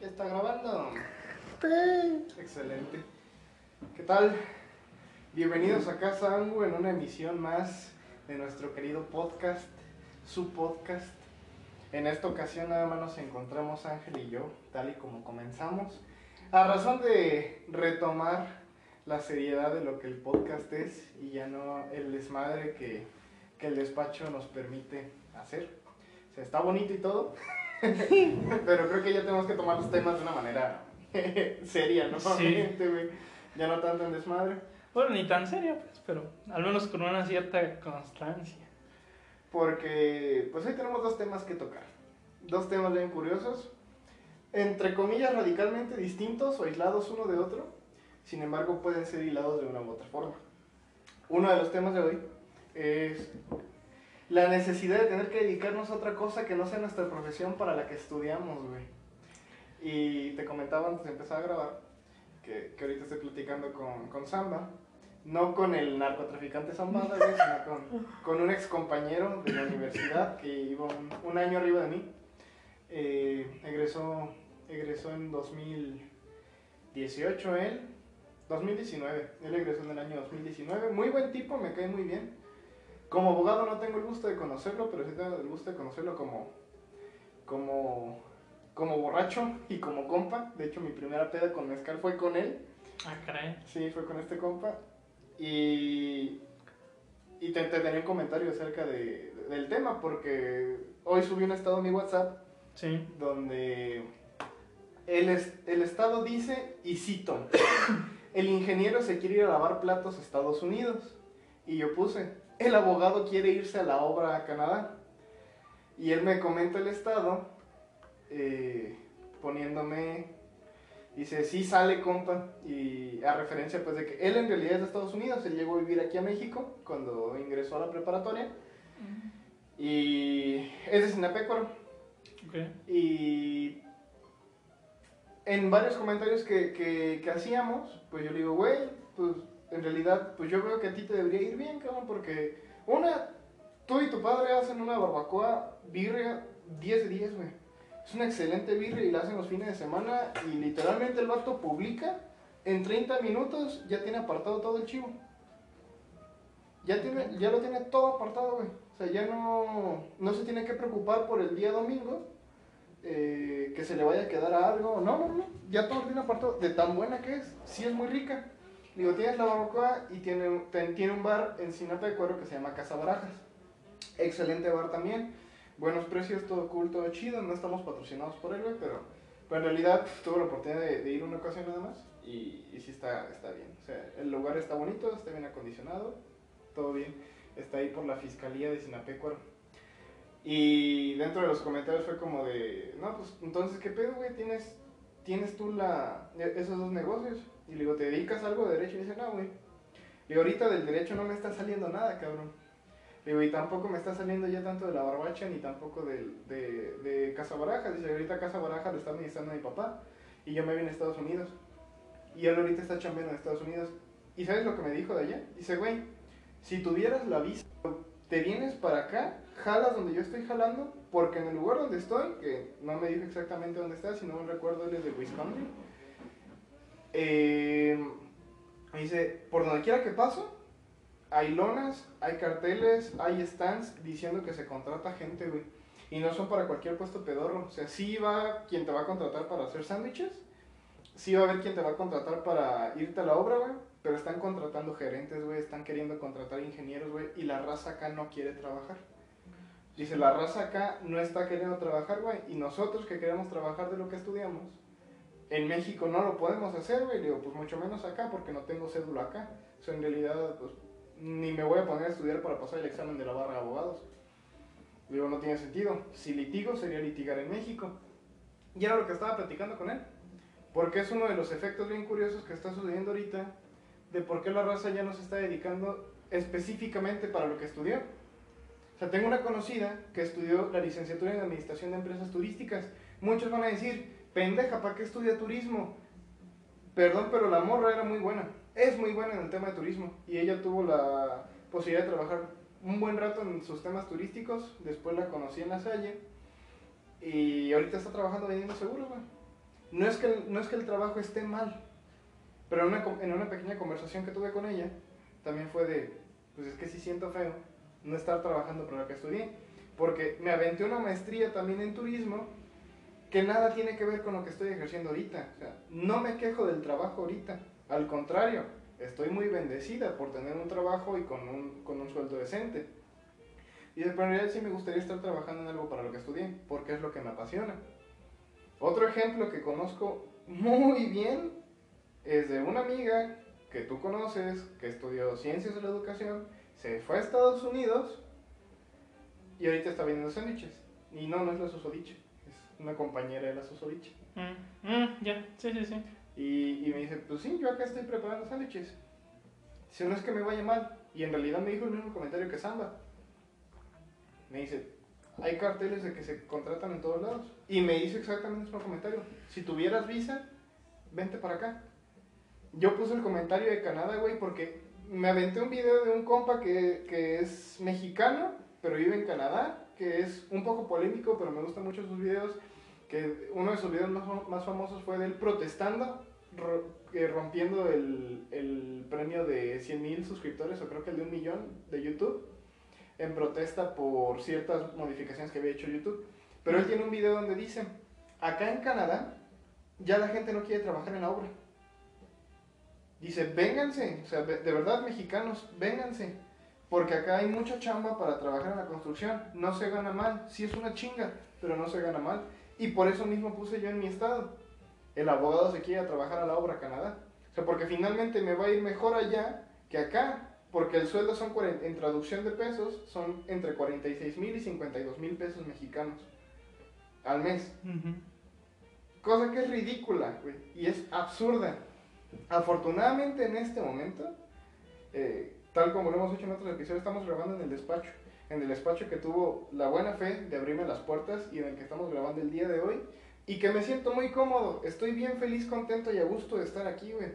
Ya está grabando. Excelente. ¿Qué tal? Bienvenidos a Casa Angu en una emisión más de nuestro querido podcast, su podcast. En esta ocasión nada más nos encontramos Ángel y yo, tal y como comenzamos, a razón de retomar la seriedad de lo que el podcast es y ya no el desmadre que, que el despacho nos permite hacer. O sea, está bonito y todo, pero creo que ya tenemos que tomar los temas de una manera seria, ¿no? Sí. güey. Ya no tanto en desmadre. Bueno, ni tan serio, pues, pero al menos con una cierta constancia. Porque, pues hoy tenemos dos temas que tocar. Dos temas bien curiosos. Entre comillas, radicalmente distintos o aislados uno de otro. Sin embargo, pueden ser hilados de una u otra forma. Uno de los temas de hoy es la necesidad de tener que dedicarnos a otra cosa que no sea nuestra profesión para la que estudiamos, güey. Y te comentaba antes de empezar a grabar que, que ahorita estoy platicando con, con Samba. No con el narcotraficante Zambada, güey, sino con, con un ex compañero de la universidad que iba un, un año arriba de mí. Eh, egresó, egresó en 2018 él, 2019, él egresó en el año 2019, muy buen tipo, me cae muy bien. Como abogado no tengo el gusto de conocerlo, pero sí tengo el gusto de conocerlo como, como, como borracho y como compa. De hecho, mi primera peda con mezcal fue con él. Ah, caray. Sí, fue con este compa. Y, y te, te tenía un comentario acerca de, del tema, porque hoy subí un estado a mi WhatsApp Sí. donde el, es- el Estado dice, y cito, el ingeniero se quiere ir a lavar platos a Estados Unidos. Y yo puse, el abogado quiere irse a la obra a Canadá. Y él me comenta el Estado, eh, poniéndome, dice, sí sale compa, y a referencia pues de que él en realidad es de Estados Unidos, él llegó a vivir aquí a México cuando ingresó a la preparatoria. Y es de Sinapecuaro. Ok. Y en varios comentarios que, que, que hacíamos, pues yo le digo, güey, pues en realidad, pues yo veo que a ti te debería ir bien, cabrón, porque una, tú y tu padre hacen una barbacoa birria 10 de 10, güey. Es una excelente birria y la hacen los fines de semana y literalmente el vato publica, en 30 minutos ya tiene apartado todo el chivo. Ya, tiene, ya lo tiene todo apartado, güey. O sea, ya no, no se tiene que preocupar por el día domingo eh, que se le vaya a quedar a algo. No, no, no. Ya todo lo tiene apartado. De tan buena que es. Sí es muy rica. Digo, tienes la barbacoa y tiene, tiene un bar en Sinapecuaro que se llama Casa Barajas. Excelente bar también. Buenos precios, todo cool, todo chido. No estamos patrocinados por él, güey, pero, pero en realidad tuve la oportunidad de, de ir una ocasión nada más y, y sí está, está bien. O sea, el lugar está bonito, está bien acondicionado, todo bien. Está ahí por la fiscalía de Sinapecuaro. Y dentro de los comentarios fue como de, no, pues entonces, ¿qué pedo, güey? ¿Tienes, tienes tú la, e- esos dos negocios? Y le digo, ¿te dedicas a algo de derecho? Y dice, no, güey. Y ahorita del derecho no me está saliendo nada, cabrón. Le digo, y tampoco me está saliendo ya tanto de la barbacha ni tampoco del- de, de, Casa Barajas. Dice, ahorita Casa Barajas lo está administrando mi papá y yo me vine a Estados Unidos. Y él ahorita está chambeando en Estados Unidos. ¿Y sabes lo que me dijo de allá? Dice, güey, si tuvieras la visa, te vienes para acá, jalas donde yo estoy jalando, porque en el lugar donde estoy, que no me dijo exactamente dónde está, si no recuerdo, él es de Wisconsin. Eh, dice, por donde quiera que paso, hay lonas, hay carteles, hay stands diciendo que se contrata gente, güey. Y no son para cualquier puesto pedorro. O sea, sí va quien te va a contratar para hacer sándwiches, sí va a haber quien te va a contratar para irte a la obra, güey. Pero están contratando gerentes, güey, están queriendo contratar ingenieros, güey. Y la raza acá no quiere trabajar. Dice, la raza acá no está queriendo trabajar, güey. Y nosotros que queremos trabajar de lo que estudiamos, en México no lo podemos hacer, güey. Le Digo, pues mucho menos acá porque no tengo cédula acá. O sea, en realidad, pues ni me voy a poner a estudiar para pasar el examen de la barra de abogados. Le Digo, no tiene sentido. Si litigo, sería litigar en México. Y era lo que estaba platicando con él. Porque es uno de los efectos bien curiosos que está sucediendo ahorita de por qué la raza ya no se está dedicando específicamente para lo que estudió. O sea, tengo una conocida que estudió la licenciatura en Administración de Empresas Turísticas. Muchos van a decir, pendeja, ¿para qué estudia turismo? Perdón, pero la morra era muy buena. Es muy buena en el tema de turismo. Y ella tuvo la posibilidad de trabajar un buen rato en sus temas turísticos. Después la conocí en la Salle. Y ahorita está trabajando vendiendo seguros, güey. no es que, no es que el trabajo esté mal, pero en una, en una pequeña conversación que tuve con ella, también fue de, pues es que sí siento feo no estar trabajando para lo que estudié, porque me aventé una maestría también en turismo que nada tiene que ver con lo que estoy ejerciendo ahorita. No me quejo del trabajo ahorita, al contrario, estoy muy bendecida por tener un trabajo y con un, con un sueldo decente. Y de realidad sí me gustaría estar trabajando en algo para lo que estudié, porque es lo que me apasiona. Otro ejemplo que conozco muy bien es de una amiga que tú conoces, que estudió ciencias de la educación, se fue a Estados Unidos y ahorita está vendiendo sándwiches. Y no, no es la susodicha, una compañera de la susodicha. Mm, mm, ya, sí, sí, sí. Y, y me dice, pues sí, yo acá estoy preparando sándwiches. Si no es que me vaya mal. Y en realidad me dijo el mismo comentario que Samba. Me dice, hay carteles de que se contratan en todos lados. Y me hizo exactamente el mismo comentario. Si tuvieras visa, vente para acá. Yo puse el comentario de Canadá, güey, porque me aventé un video de un compa que, que es mexicano, pero vive en Canadá, que es un poco polémico, pero me gustan mucho sus videos. Que uno de sus videos más, más famosos fue de él protestando, ro- eh, rompiendo el, el premio de 100 mil suscriptores, o creo que el de un millón de YouTube, en protesta por ciertas modificaciones que había hecho YouTube. Pero él tiene un video donde dice, acá en Canadá ya la gente no quiere trabajar en la obra. Dice, vénganse, o sea, de verdad mexicanos, vénganse, porque acá hay mucha chamba para trabajar en la construcción, no se gana mal, sí es una chinga, pero no se gana mal. Y por eso mismo puse yo en mi estado, el abogado se quiere a trabajar a la obra Canadá. O sea, porque finalmente me va a ir mejor allá que acá, porque el sueldo son, en traducción de pesos, son entre 46 mil y 52 mil pesos mexicanos al mes. Cosa que es ridícula, güey, y es absurda. Afortunadamente en este momento, eh, tal como lo hemos hecho en otros episodios, estamos grabando en el despacho. En el despacho que tuvo la buena fe de abrirme las puertas y en el que estamos grabando el día de hoy. Y que me siento muy cómodo. Estoy bien feliz, contento y a gusto de estar aquí, güey.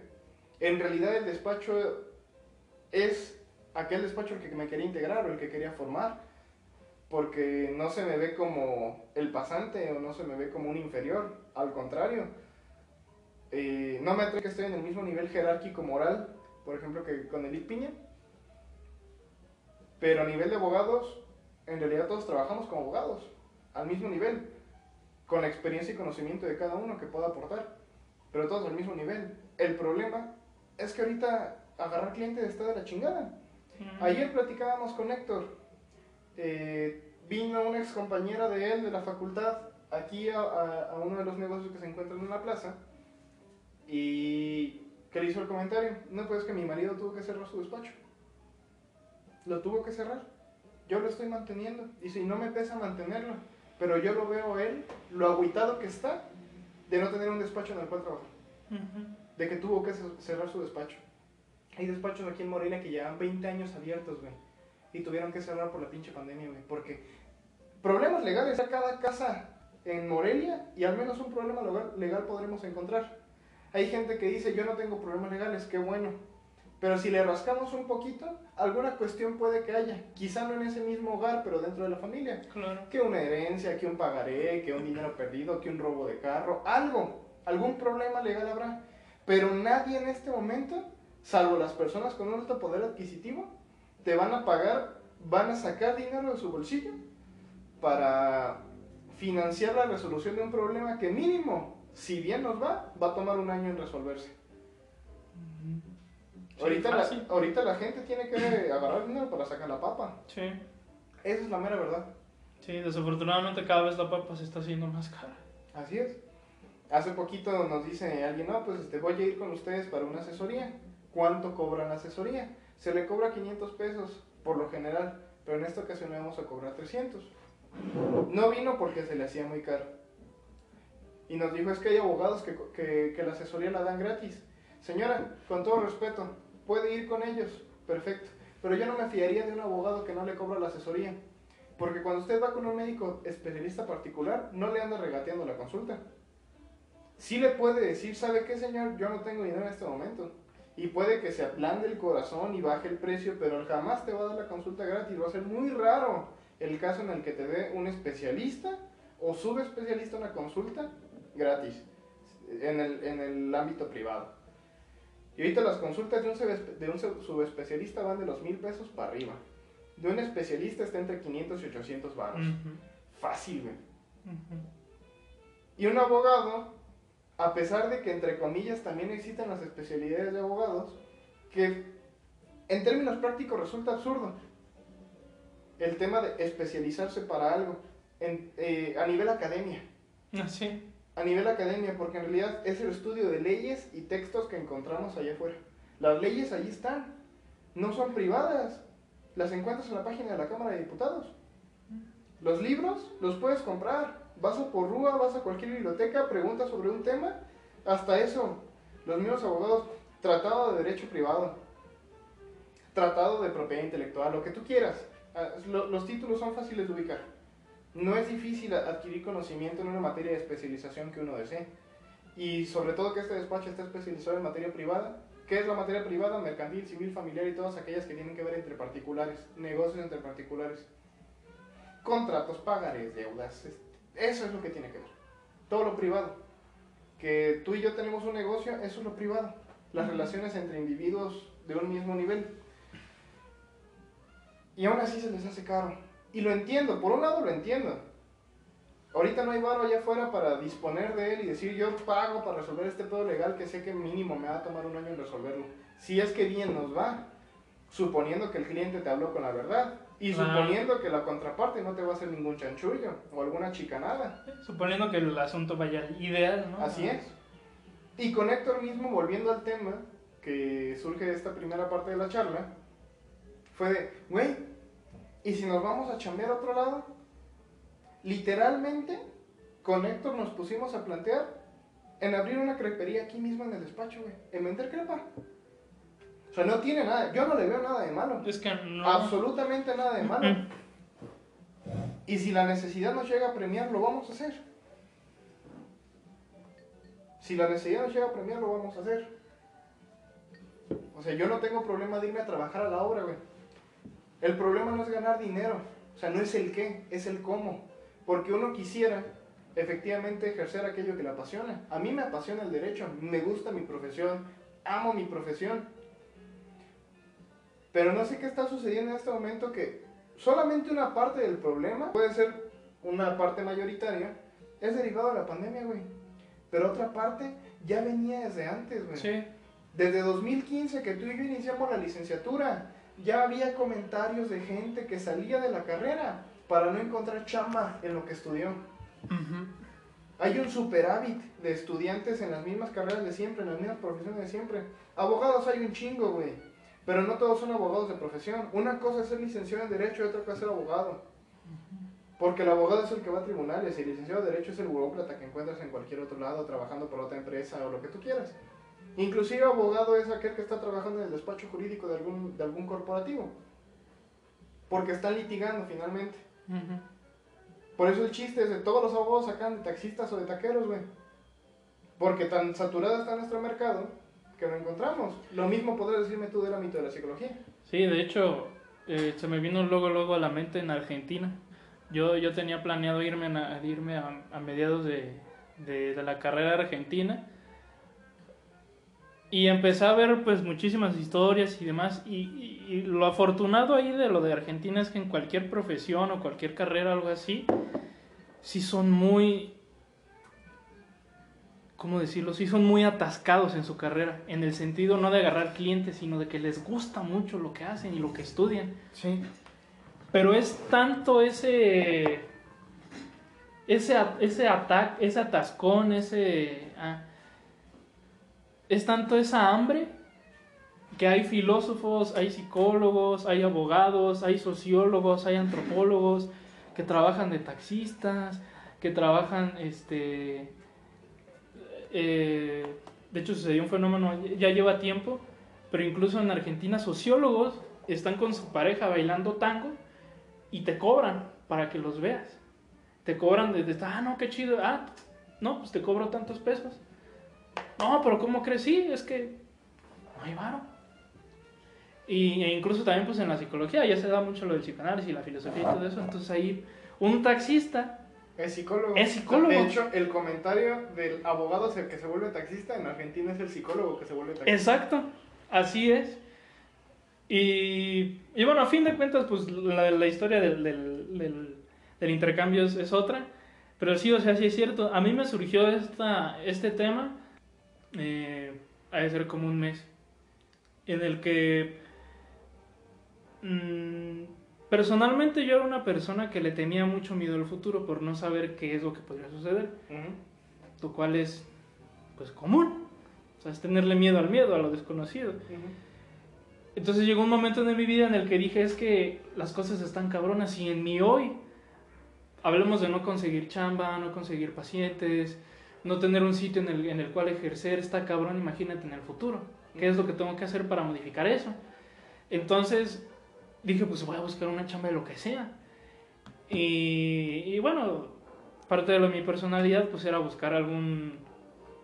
En realidad el despacho es aquel despacho al que me quería integrar o el que quería formar. Porque no se me ve como el pasante o no se me ve como un inferior. Al contrario, eh, no me atrevo que estoy en el mismo nivel jerárquico moral, por ejemplo, que con Edith Piña. Pero a nivel de abogados, en realidad todos trabajamos como abogados, al mismo nivel, con la experiencia y conocimiento de cada uno que pueda aportar, pero todos al mismo nivel. El problema es que ahorita agarrar clientes está de la chingada. Ayer platicábamos con Héctor. eh, vino una ex compañera de él de la facultad aquí a, a- a uno de los negocios que se encuentran en la plaza y que le hizo el comentario. No, pues que mi marido tuvo que cerrar su despacho. Lo tuvo que cerrar. Yo lo estoy manteniendo. Dice, y no me pesa mantenerlo. Pero yo lo veo a él, lo agüitado que está de no tener un despacho en el cual trabajar de que tuvo que ce- cerrar su despacho. Hay despachos aquí en Morelia que llevan 20 años abiertos, güey. Y tuvieron que cerrar por la pinche pandemia, güey. Porque problemas legales a cada casa en Morelia y al menos un problema legal, legal podremos encontrar. Hay gente que dice, yo no tengo problemas legales, qué bueno. Pero si le rascamos un poquito, alguna cuestión puede que haya. Quizá no en ese mismo hogar, pero dentro de la familia. Claro. Que una herencia, que un pagaré, que un dinero perdido, que un robo de carro, algo, algún problema legal habrá. Pero nadie en este momento, salvo las personas con un alto poder adquisitivo, te van a pagar, van a sacar dinero de su bolsillo para financiar la resolución de un problema que mínimo, si bien nos va, va a tomar un año en resolverse. Sí, ahorita, la, fácil. ahorita la gente tiene que agarrar dinero para sacar la papa. Sí, Esa es la mera verdad. sí, desafortunadamente cada vez la papa se está haciendo más cara. Así es. Hace poquito nos dice alguien, no, pues este, voy a ir con ustedes para una asesoría. ¿Cuánto cobran la asesoría? Se le cobra 500 pesos por lo general, pero en esta ocasión le vamos a cobrar 300. No vino porque se le hacía muy caro. Y nos dijo, es que hay abogados que, que, que la asesoría la dan gratis. Señora, con todo respeto, puede ir con ellos, perfecto. Pero yo no me fiaría de un abogado que no le cobra la asesoría. Porque cuando usted va con un médico especialista particular, no le anda regateando la consulta. Sí le puede decir, ¿sabe qué, señor? Yo no tengo dinero en este momento. Y puede que se ablande el corazón y baje el precio, pero jamás te va a dar la consulta gratis. Va a ser muy raro el caso en el que te dé un especialista o subespecialista una consulta gratis. en el, en el ámbito privado. Y ahorita las consultas de un, de subespecialista van de los mil pesos para arriba. De un especialista está entre 500 y 800 baros. Ujú, Fácil, güey. Y un abogado, a pesar de que entre comillas también existen las especialidades de abogados, que en términos prácticos resulta absurdo el tema de especializarse para algo en- eh, a nivel academia. Ah, sí. A nivel academia, porque en realidad es el estudio de leyes y textos que encontramos allá afuera. Las leyes allí están, no son privadas, las encuentras en la página de la Cámara de Diputados. Los libros los puedes comprar, vas a Porrúa, vas a cualquier biblioteca, preguntas sobre un tema, hasta eso, los mismos abogados, tratado de derecho privado, tratado de propiedad intelectual, lo que tú quieras, Ah, lo- los títulos son fáciles de ubicar. No es difícil adquirir conocimiento en una materia de especialización que uno desee. Y sobre todo que este despacho está especializado en materia privada. ¿Qué es la materia privada? Mercantil, civil, familiar y todas aquellas que tienen que ver entre particulares, negocios entre particulares. Contratos, pagarés, deudas. es- Eso es lo que tiene que ver. Todo lo privado. Que tú y yo tenemos un negocio, eso es lo privado. Las relaciones entre individuos de un mismo nivel. Y aún así se les hace caro. Y lo entiendo, por un lado lo entiendo. Ahorita no hay varo allá afuera para disponer de él y decir yo pago para resolver este pedo legal que sé que mínimo me va a tomar un año en resolverlo. Si es que bien nos va, suponiendo que el cliente te habló con la verdad y suponiendo que la contraparte no te va a hacer ningún chanchullo o alguna chicanada. Suponiendo que el asunto vaya ideal, ¿no? Así es. Y con Héctor mismo, volviendo al tema que surge de esta primera parte de la charla, fue de, güey, ¿y si nos vamos a chambear a otro lado? Literalmente, con Héctor nos pusimos a plantear en abrir una crepería aquí mismo en el despacho, güey, en vender crepa. O sea, no tiene nada, yo no le veo nada de malo. Es que no. Absolutamente nada de malo. Y si la necesidad nos llega a premiar, lo vamos a hacer. Si la necesidad nos llega a premiar, lo vamos a hacer. O sea, yo no tengo problema de irme a trabajar a la obra, güey. El problema no es ganar dinero. O sea, no es el qué, es el cómo. Porque uno quisiera efectivamente ejercer aquello que le apasiona. A mí me apasiona el derecho, me gusta mi profesión, amo mi profesión. Pero no sé qué está sucediendo en este momento que solamente una parte del problema, puede ser una parte mayoritaria, es derivado de la pandemia, güey. Pero otra parte ya venía desde antes, güey. Sí. Desde 2015 que tú y yo iniciamos la licenciatura, ya había comentarios de gente que salía de la carrera para no encontrar chamba en lo que estudió. Hay un superávit de estudiantes en las mismas carreras de siempre, en las mismas profesiones de siempre. Abogados hay un chingo, güey. Pero no todos son abogados de profesión. Una cosa es ser licenciado en Derecho y otra cosa es ser abogado. Porque el abogado es el que va a tribunales y el licenciado de Derecho es el burócrata que encuentras en cualquier otro lado, trabajando por otra empresa o lo que tú quieras. Inclusive abogado es aquel que está trabajando en el despacho jurídico de algún, de algún corporativo. Porque están litigando finalmente. Por eso el chiste es de todos los abogados sacan de taxistas o de taqueros, güey. Porque tan saturado está nuestro mercado que lo encontramos. Lo mismo podrías decirme tú del ámbito de la psicología. Sí, de hecho, eh, se me vino luego, luego a la mente en Argentina. Yo, yo tenía planeado irme, a, irme a, a mediados de, de, de la carrera argentina. Y empecé a ver pues muchísimas historias y demás. Y, y- y lo afortunado ahí de lo de Argentina es que en cualquier profesión o cualquier carrera, algo así, sí son muy... ¿Cómo decirlo? Sí son muy atascados en su carrera. En el sentido no de agarrar clientes, sino de que les gusta mucho lo que hacen y lo que estudian. Sí. Pero es tanto ese. Ese, ese ataque, ese atascón, ese. ah, es tanto esa hambre que hay filósofos, hay psicólogos, hay abogados, hay sociólogos, hay antropólogos que trabajan de taxistas, que trabajan, este. eh, de hecho, sucedió un fenómeno, ya lleva tiempo, pero incluso en Argentina, sociólogos están con su pareja bailando tango y te cobran para que los veas. Te cobran desde, ah, no, qué chido, ah, no, pues te cobro tantos pesos. No, pero ¿cómo crees? Sí, es que no hay varo. Y, e incluso también pues en la psicología ya se da mucho lo del psicoanálisis y la filosofía y todo eso. Entonces ahí un taxista Es psicólogo. Es psicólogo. De hecho, el comentario del abogado es el que se vuelve taxista en Argentina es el psicólogo que se vuelve taxista. Exacto, así es. Y, y bueno, a fin de cuentas, pues la, la historia del, del, del, del intercambio es, es otra. Pero sí, o sea, sí es cierto. A mí me surgió esta, este tema, eh, ha de ser como un mes, en el que mm, personalmente yo era una persona que le tenía mucho miedo al futuro por no saber qué es lo que podría suceder, Ujú, lo cual es pues común. O sea, es tenerle miedo al miedo, a lo desconocido. Entonces llegó un momento de mi vida en el que dije es que las cosas están cabronas y en mi hoy hablemos de no conseguir chamba, no conseguir pacientes, no tener un sitio en el, en el cual ejercer, está cabrón, imagínate en el futuro. ¿Qué es lo que tengo que hacer para modificar eso? Entonces dije, pues voy a buscar una chamba de lo que sea. Y, y bueno, parte de lo- mi personalidad pues era buscar algún,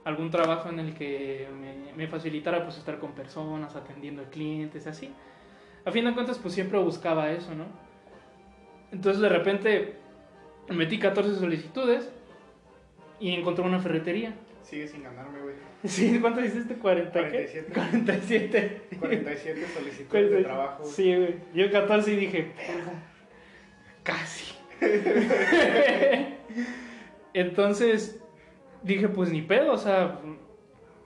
algún trabajo en el que me, facilitara pues estar con personas, atendiendo a clientes, así. A fin de cuentas pues siempre buscaba eso, ¿no? Entonces de repente metí 14 solicitudes y encontré una ferretería. Sigue sin ganarme, güey. Sí, ¿cuánto hiciste? ¿40 qué? 47. 47. 47 solicitudes de trabajo. güey. Sí, güey. Yo 14 y dije, verga, casi. Entonces dije, pues ni pedo, o sea,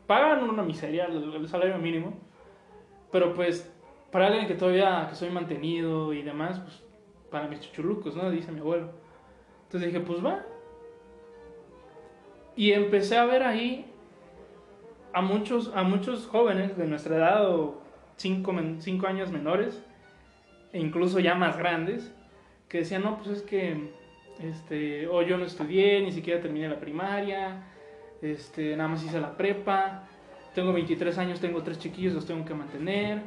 pagan una miseria, el, el salario mínimo, pero pues para alguien que todavía, que soy mantenido y demás, pues para mis chuchulucos, ¿no? Dice mi abuelo. Entonces dije, pues va. Y empecé a ver ahí a muchos, a muchos jóvenes de nuestra edad o cinco, cinco años menores, e incluso ya más grandes, que decían, no, pues es que, este, o yo no estudié, ni siquiera terminé la primaria, este, nada más hice la prepa, tengo 23 años, tengo tres chiquillos, los tengo que mantener,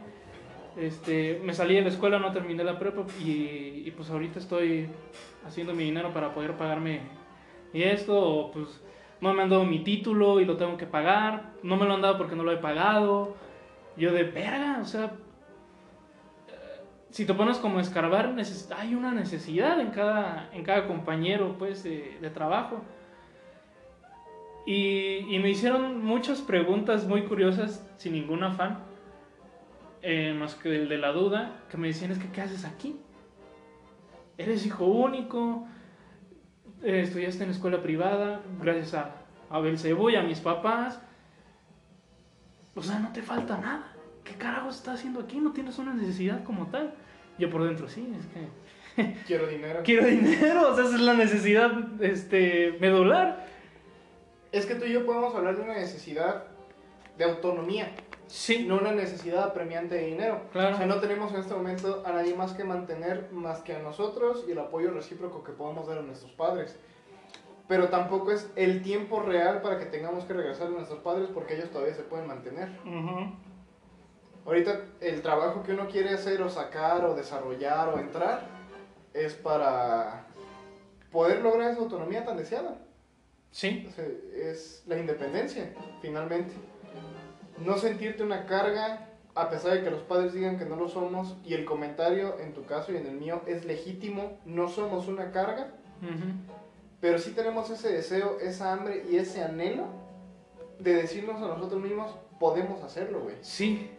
este, me salí de la escuela, no terminé la prepa y, y pues ahorita estoy haciendo mi dinero para poder pagarme y esto, o pues no me han dado mi título y lo tengo que pagar, no me lo han dado porque no lo he pagado. Yo de verga, o sea, si te pones como escarbar, hay una necesidad en cada, en cada compañero pues de, trabajo. Y, y me hicieron muchas preguntas muy curiosas sin ningún afán, eh, más que el de la duda, que me decían es que ¿qué haces aquí? ¿Eres hijo único? Eh, estudiaste en escuela privada gracias a, a Belcebú y a mis papás. O sea, no te falta nada. ¿Qué carajo estás haciendo aquí? No tienes una necesidad como tal. Yo por dentro sí, es que Quiero dinero. quiero dinero, o sea, esa es la necesidad este, medular. Es que tú y yo podemos hablar de una necesidad de autonomía, Sí, no una necesidad apremiante de dinero. Claro. O sea, no tenemos en este momento a nadie más que mantener más que a nosotros y el apoyo recíproco que podamos dar a nuestros padres. Pero tampoco es el tiempo real para que tengamos que regresar a nuestros padres porque ellos todavía se pueden mantener. Ujú. Ahorita el trabajo que uno quiere hacer o sacar o desarrollar o entrar es para poder lograr esa autonomía tan deseada. sí, O sea, es la independencia, finalmente. No sentirte una carga, a pesar de que los padres digan que no lo somos, y el comentario en tu caso y en el mío es legítimo, no somos una carga, pero sí tenemos ese deseo, esa hambre y ese anhelo de decirnos a nosotros mismos, podemos hacerlo, güey. sí,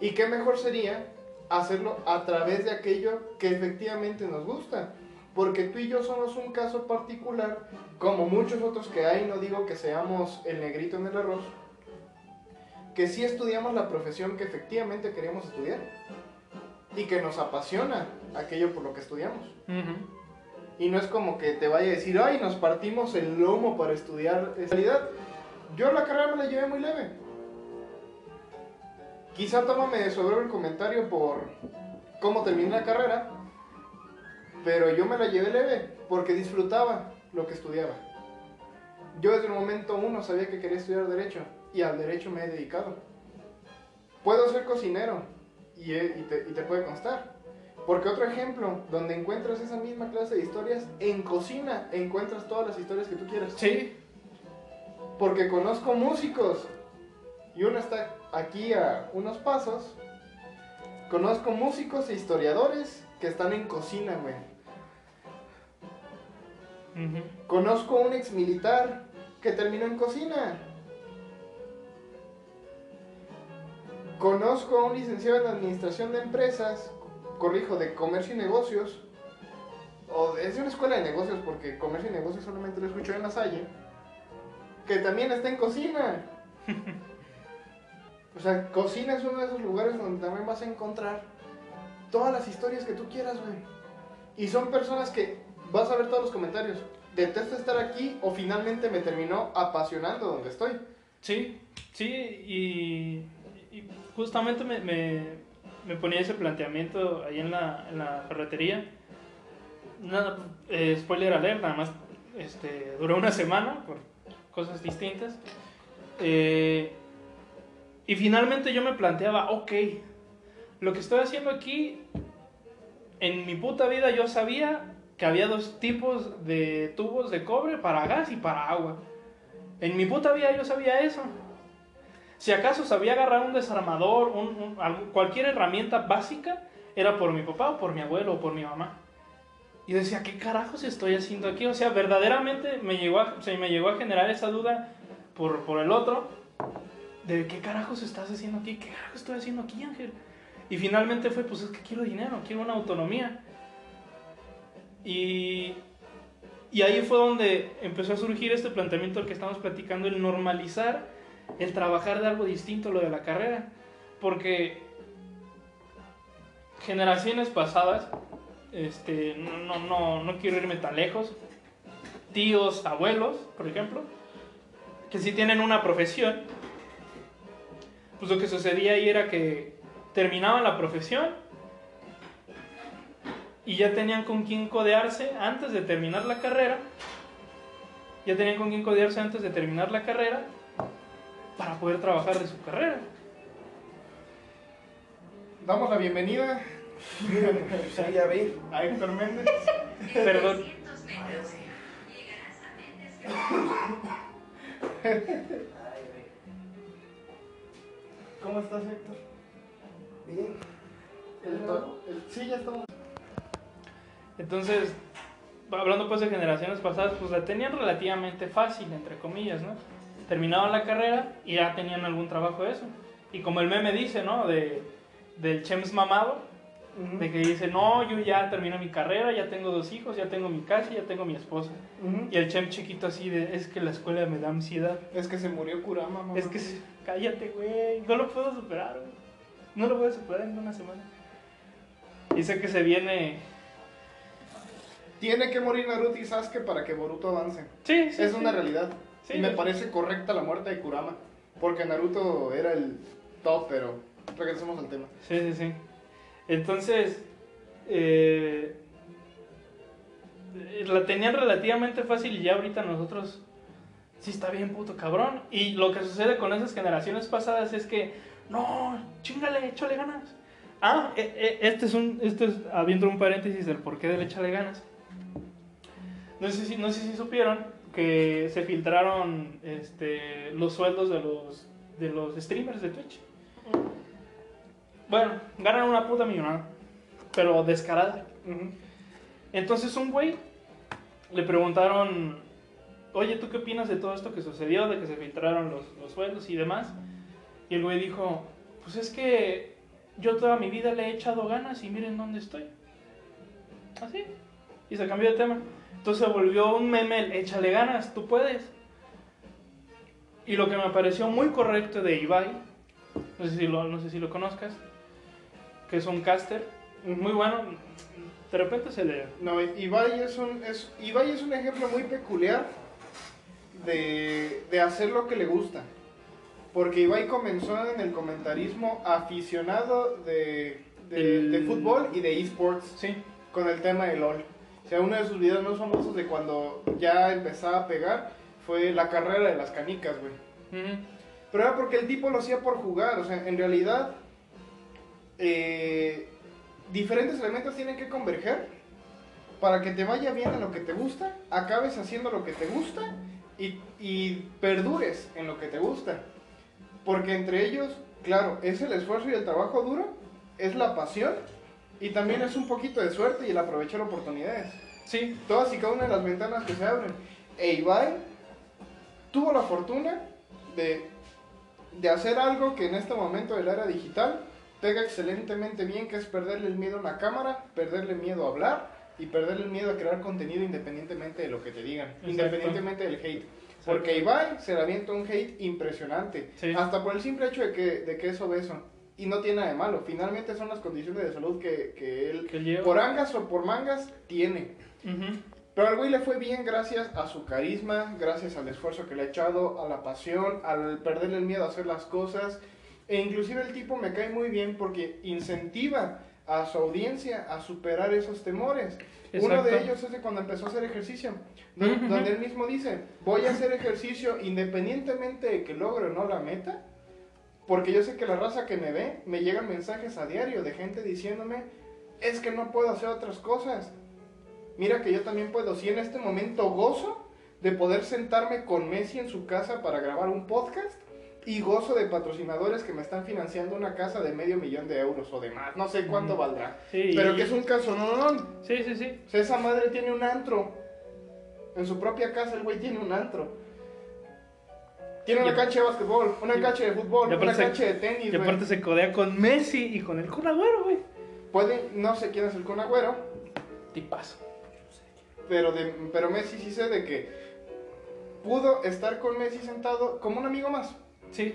Y qué mejor sería hacerlo a través de aquello que efectivamente nos gusta. Porque tú y yo somos un caso particular, como muchos otros que hay, no digo que seamos el negrito en el arroz, que sí estudiamos la profesión que efectivamente queríamos estudiar y que nos apasiona aquello por lo que estudiamos. Y no es como que te vaya a decir, ay, nos partimos el lomo para estudiar. En realidad, yo la carrera me la llevé muy leve. Quizá tómame de sobrero el comentario por cómo terminé la carrera, pero yo me la llevé leve porque disfrutaba lo que estudiaba. Yo desde el momento uno sabía que quería estudiar Derecho y al Derecho me he dedicado. Puedo ser cocinero y, he- y te, y te puede constar. Porque otro ejemplo, donde encuentras esa misma clase de historias, en cocina encuentras todas las historias que tú quieras. sí, Porque conozco músicos y uno está aquí a unos pasos. Conozco músicos e historiadores que están en cocina, güey. Conozco un ex militar que terminó en cocina. Conozco a un licenciado en administración de empresas, corrijo, de comercio y negocios. O es de una escuela de negocios porque comercio y negocios solamente lo escucho en la Salle. Que también está en cocina. O sea, cocina es uno de esos lugares donde también vas a encontrar todas las historias que tú quieras, güey. Y son personas que vas a ver todos los comentarios. Detesto estar aquí o finalmente me terminó apasionando donde estoy. Sí, sí, y justamente me, me, me ponía ese planteamiento ahí en la, en la ferretería. Nada, eh, spoiler alert, nada más este, duró una semana por cosas distintas. Eh, y finalmente yo me planteaba, ok, lo que estoy haciendo aquí, en mi puta vida yo sabía que había dos tipos de tubos de cobre para gas y para agua. En mi puta vida yo sabía eso. Si acaso sabía agarrar un desarmador, un- cualquier herramienta básica, era por mi papá o por mi abuelo o por mi mamá. Y decía, ¿qué carajos estoy haciendo aquí? O sea, verdaderamente me llegó a, se me llegó a generar esa duda por, por el otro, de qué carajos estás haciendo aquí, qué carajos estoy haciendo aquí, Ángel. Y finalmente fue, pues es que quiero dinero, quiero una autonomía. Y, y ahí fue donde empezó a surgir este planteamiento del que estamos platicando, el normalizar, el trabajar de algo distinto lo de la carrera. Porque generaciones pasadas, este, no, no, no, quiero irme tan lejos, tíos, abuelos, por ejemplo, que sí tienen una profesión, pues lo que sucedía ahí era que terminaban la profesión y ya tenían con quién codearse antes de terminar la carrera. Ya tenían con quién codearse antes de terminar la carrera para poder trabajar de su carrera. Damos la bienvenida Sí, ya vi. a Héctor Méndez. Perdón. ¿Cómo estás, Héctor? Bien. El el- sí, ya estamos. Entonces, hablando pues de generaciones pasadas, pues la tenían relativamente fácil, entre comillas, ¿no? Terminaban la carrera y ya tenían algún trabajo de eso. Y como el meme dice, ¿no? De, del Chems mamado, de que dice, no, yo ya terminé mi carrera, ya tengo dos hijos, ya tengo mi casa, ya tengo mi esposa. Ujú. Y el Chem chiquito así de, es que la escuela me da ansiedad. Es que se murió Kurama, mamá. Es que, se- cállate, güey, no lo puedo superar, güey. No lo voy a superar en una semana. Dice que se viene... Tiene que morir Naruto y Sasuke para que Boruto avance. Sí, sí. es sí. una realidad. Sí, y me parece correcta la muerte de Kurama. Porque Naruto era el top, pero regresemos al tema. Sí, sí, sí. Entonces, eh, la tenían relativamente fácil y ya ahorita nosotros, sí está bien puto cabrón. Y lo que sucede con esas generaciones pasadas es que, no, chingale, échale ganas. Ah, e- e- este es un, este es, abriendo un paréntesis del porqué del échale ganas. No sé si, no sé si supieron que se filtraron este, los sueldos de los, de los streamers de Twitch. Bueno, ganan una puta millonada, pero descarada. Entonces un güey le preguntaron, oye, ¿tú qué opinas de todo esto que sucedió, de que se filtraron los, los sueldos y demás? Y el güey dijo, pues es que yo toda mi vida le he echado ganas y miren dónde estoy. Así. Y se cambió de tema. Entonces se volvió un meme, échale ganas, tú puedes. Y lo que me pareció muy correcto de Ibai, no sé si lo, no sé si lo conozcas, que es un caster, muy bueno, de repente se le... No, Ibai es un, es, Ibai es un ejemplo muy peculiar de, de hacer lo que le gusta. Porque Ibai comenzó en el comentarismo aficionado de, de, El- de fútbol y de esports Sí, con el tema de LOL. O sea, uno de sus videos más famosos de cuando ya empezaba a pegar fue la carrera de las canicas, güey. Ujú. Pero era porque el tipo lo hacía por jugar, o sea, en realidad eh, diferentes elementos tienen que converger para que te vaya bien en lo que te gusta, acabes haciendo lo que te gusta y, y perdures en lo que te gusta. Porque entre ellos, claro, es el esfuerzo y el trabajo duro, es la pasión y también es un poquito de suerte y el aprovechar oportunidades. Sí, Todas y cada una de las ventanas que se abren. E Ibai tuvo la fortuna de, de hacer algo que en este momento de la era digital pega excelentemente bien, que es perderle el miedo a una cámara, perderle miedo a hablar y perderle el miedo a crear contenido independientemente de lo que te digan, Exacto. independientemente del hate. Porque Ibai se le avienta un hate impresionante, Sí. hasta por el simple hecho de que, de que es obeso. Y no tiene nada de malo, finalmente son las condiciones de salud que, que él, que por angas o por mangas, tiene. Ujú. Pero al güey le fue bien gracias a su carisma, gracias al esfuerzo que le ha echado, a la pasión, al perderle el miedo a hacer las cosas. E inclusive el tipo me cae muy bien porque incentiva a su audiencia a superar esos temores. Uno Exacto. de ellos es de cuando empezó a hacer ejercicio, donde él mismo dice, voy a hacer ejercicio independientemente de que logre o no la meta, porque yo sé que la raza que me ve, me llegan mensajes a diario de gente diciéndome, es que no puedo hacer otras cosas. Mira que yo también puedo, si en este momento gozo de poder sentarme con Messi en su casa para grabar un podcast y gozo de patrocinadores que me están financiando una casa de medio millón de euros o de más, no sé cuánto Ujú. valdrá. Sí, Pero y- que es un caso, no, no, no. Sí, sí, sí. O sea, esa madre tiene un antro. En su propia casa el güey tiene un antro. Tiene una cancha de básquetbol, una y- cancha de fútbol, una se- cancha de tenis, Y aparte se codea con Messi y con el Kun Agüero, güey. Puede, no sé quién es el Kun Agüero, Tipazo. pero, de, pero Messi sí sé de que pudo estar con Messi sentado como un amigo más. Sí.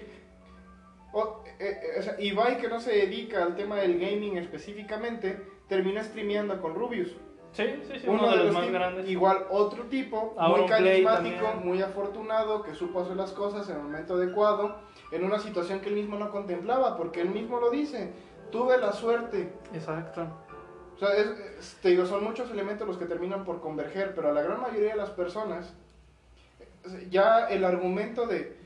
O, eh, eh, o sea, Ibai, que no se dedica al tema del gaming específicamente, termina streameando con Rubius. Sí, sí, sí. Uno, de los, más grandes. Igual otro tipo, muy carismático, muy afortunado, que supo hacer las cosas en el momento adecuado, en una situación que él mismo no contemplaba, porque él mismo lo dice, tuve la suerte. Exacto. O sea, es- es- te digo, son muchos elementos los que terminan por converger, pero a la gran mayoría de las personas, eh, ya el argumento de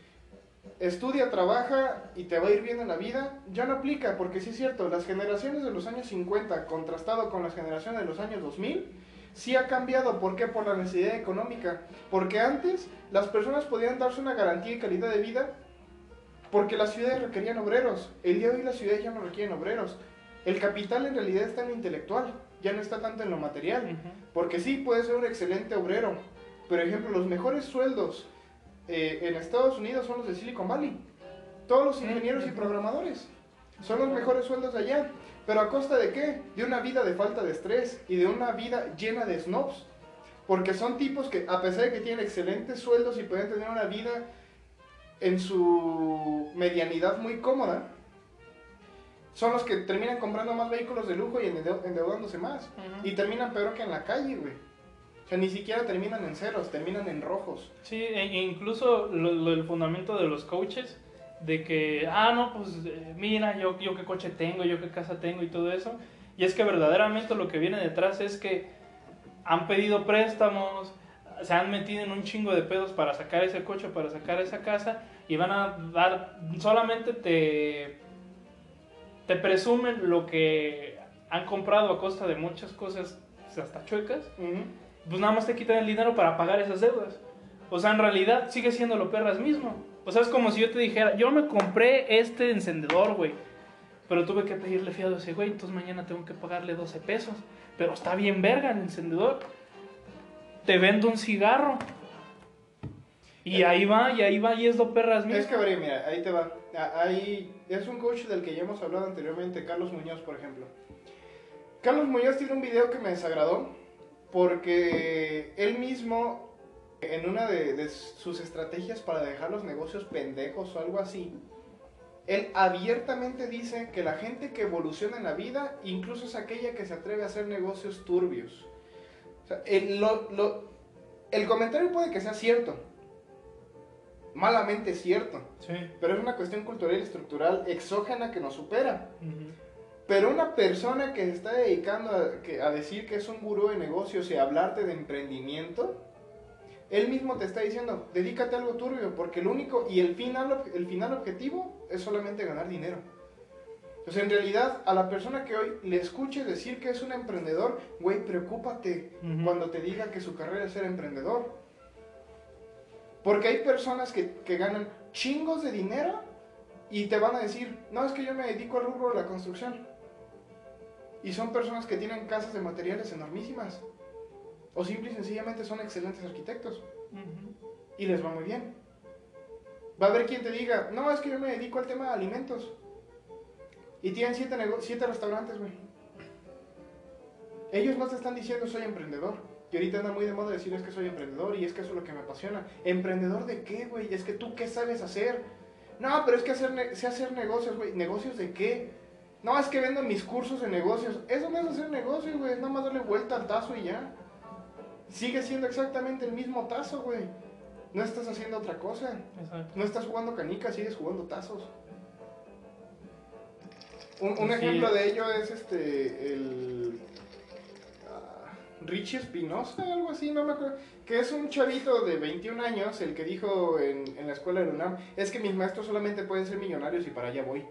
estudia, trabaja y te va a ir bien en la vida, ya no aplica, porque sí es cierto, las generaciones de los años 50, contrastado con las generaciones de los años 2000, sí ha cambiado. ¿Por qué? Por la necesidad económica. Porque antes las personas podían darse una garantía y calidad de vida porque las ciudades requerían obreros. El día de hoy las ciudades ya no requieren obreros. El capital en realidad está en lo intelectual, ya no está tanto en lo material. Porque sí, puede ser un excelente obrero. Por ejemplo, los mejores sueldos eh, en Estados Unidos son los de Silicon Valley. Todos los ingenieros y programadores son los mejores sueldos de allá. Pero a costa de qué? De una vida de falta de estrés y de una vida llena de snobs. Porque son tipos que, a pesar de que tienen excelentes sueldos y pueden tener una vida en su medianidad muy cómoda, son los que terminan comprando más vehículos de lujo y endeu- endeudándose más. Y terminan peor que en la calle, güey. O sea, ni siquiera terminan en ceros, terminan en rojos. Sí, e- e incluso lo, lo- el fundamento de los coaches, de que, ah, no, pues eh, mira, yo, yo qué coche tengo, yo qué casa tengo y todo eso. Y es que verdaderamente lo que viene detrás es que han pedido préstamos, se han metido en un chingo de pedos para sacar ese coche, para sacar esa casa, y van a dar, solamente te, te presumen lo que han comprado a costa de muchas cosas, hasta chuecas, pues nada más te quitan el dinero para pagar esas deudas. O sea, en realidad sigue siendo lo perras mismo. O sea, es como si yo te dijera, yo me compré este encendedor, güey. Pero tuve que pedirle fiado a ese güey, entonces mañana tengo que pagarle 12 pesos. Pero está bien verga el encendedor. Te vendo un cigarro. Y ahí va, y ahí va, y es lo perras mismo. Es que, Bri, mira, ahí te va. A- Ahí es un coach del que ya hemos hablado anteriormente, Carlos Muñoz, por ejemplo. Carlos Muñoz tiene un video que me desagradó porque él mismo, en una de, de sus estrategias para dejar los negocios pendejos o algo así, él abiertamente dice que la gente que evoluciona en la vida incluso es aquella que se atreve a hacer negocios turbios. O sea, el, lo- lo- el comentario puede que sea cierto, malamente cierto, Sí. pero es una cuestión cultural y estructural exógena que nos supera. Pero una persona que se está dedicando a, que- a decir que es un gurú de negocios y a hablarte de emprendimiento, él mismo te está diciendo, dedícate a algo turbio, porque el único y el final, el final objetivo es solamente ganar dinero. O sea, en realidad, a la persona que hoy le escuche decir que es un emprendedor, güey, preocúpate cuando te diga que su carrera es ser emprendedor. Porque hay personas que, que ganan chingos de dinero y te van a decir, no, es que yo me dedico al rubro de la construcción. Y son personas que tienen casas de materiales enormísimas. O simple y sencillamente son excelentes arquitectos Ujú. y les va muy bien. Va a haber quien te diga, no, es que yo me dedico al tema de alimentos. Y tienen siete, siete restaurantes, güey. Ellos no te están diciendo soy emprendedor. Y ahorita anda muy de moda decir es que soy emprendedor y es que eso es lo que me apasiona. ¿Emprendedor de qué, güey? Es que tú qué sabes hacer. No, pero es que hacer sé hacer negocios, güey. ¿Negocios de qué? No, es que vendo mis cursos de negocios. Eso no es hacer negocios, güey. Es nada más darle vuelta al tazo y ya. Sigue siendo exactamente el mismo tazo, güey. No estás haciendo otra cosa. Exacto. No estás jugando canicas, sigues jugando tazos. Un, un Así ejemplo de ello es este, el ah, Richie Espinosa, algo así, no me acuerdo. Que es un chavito de 21 años, el que dijo en, en la escuela de UNAM, es que mis maestros solamente pueden ser millonarios y para allá voy.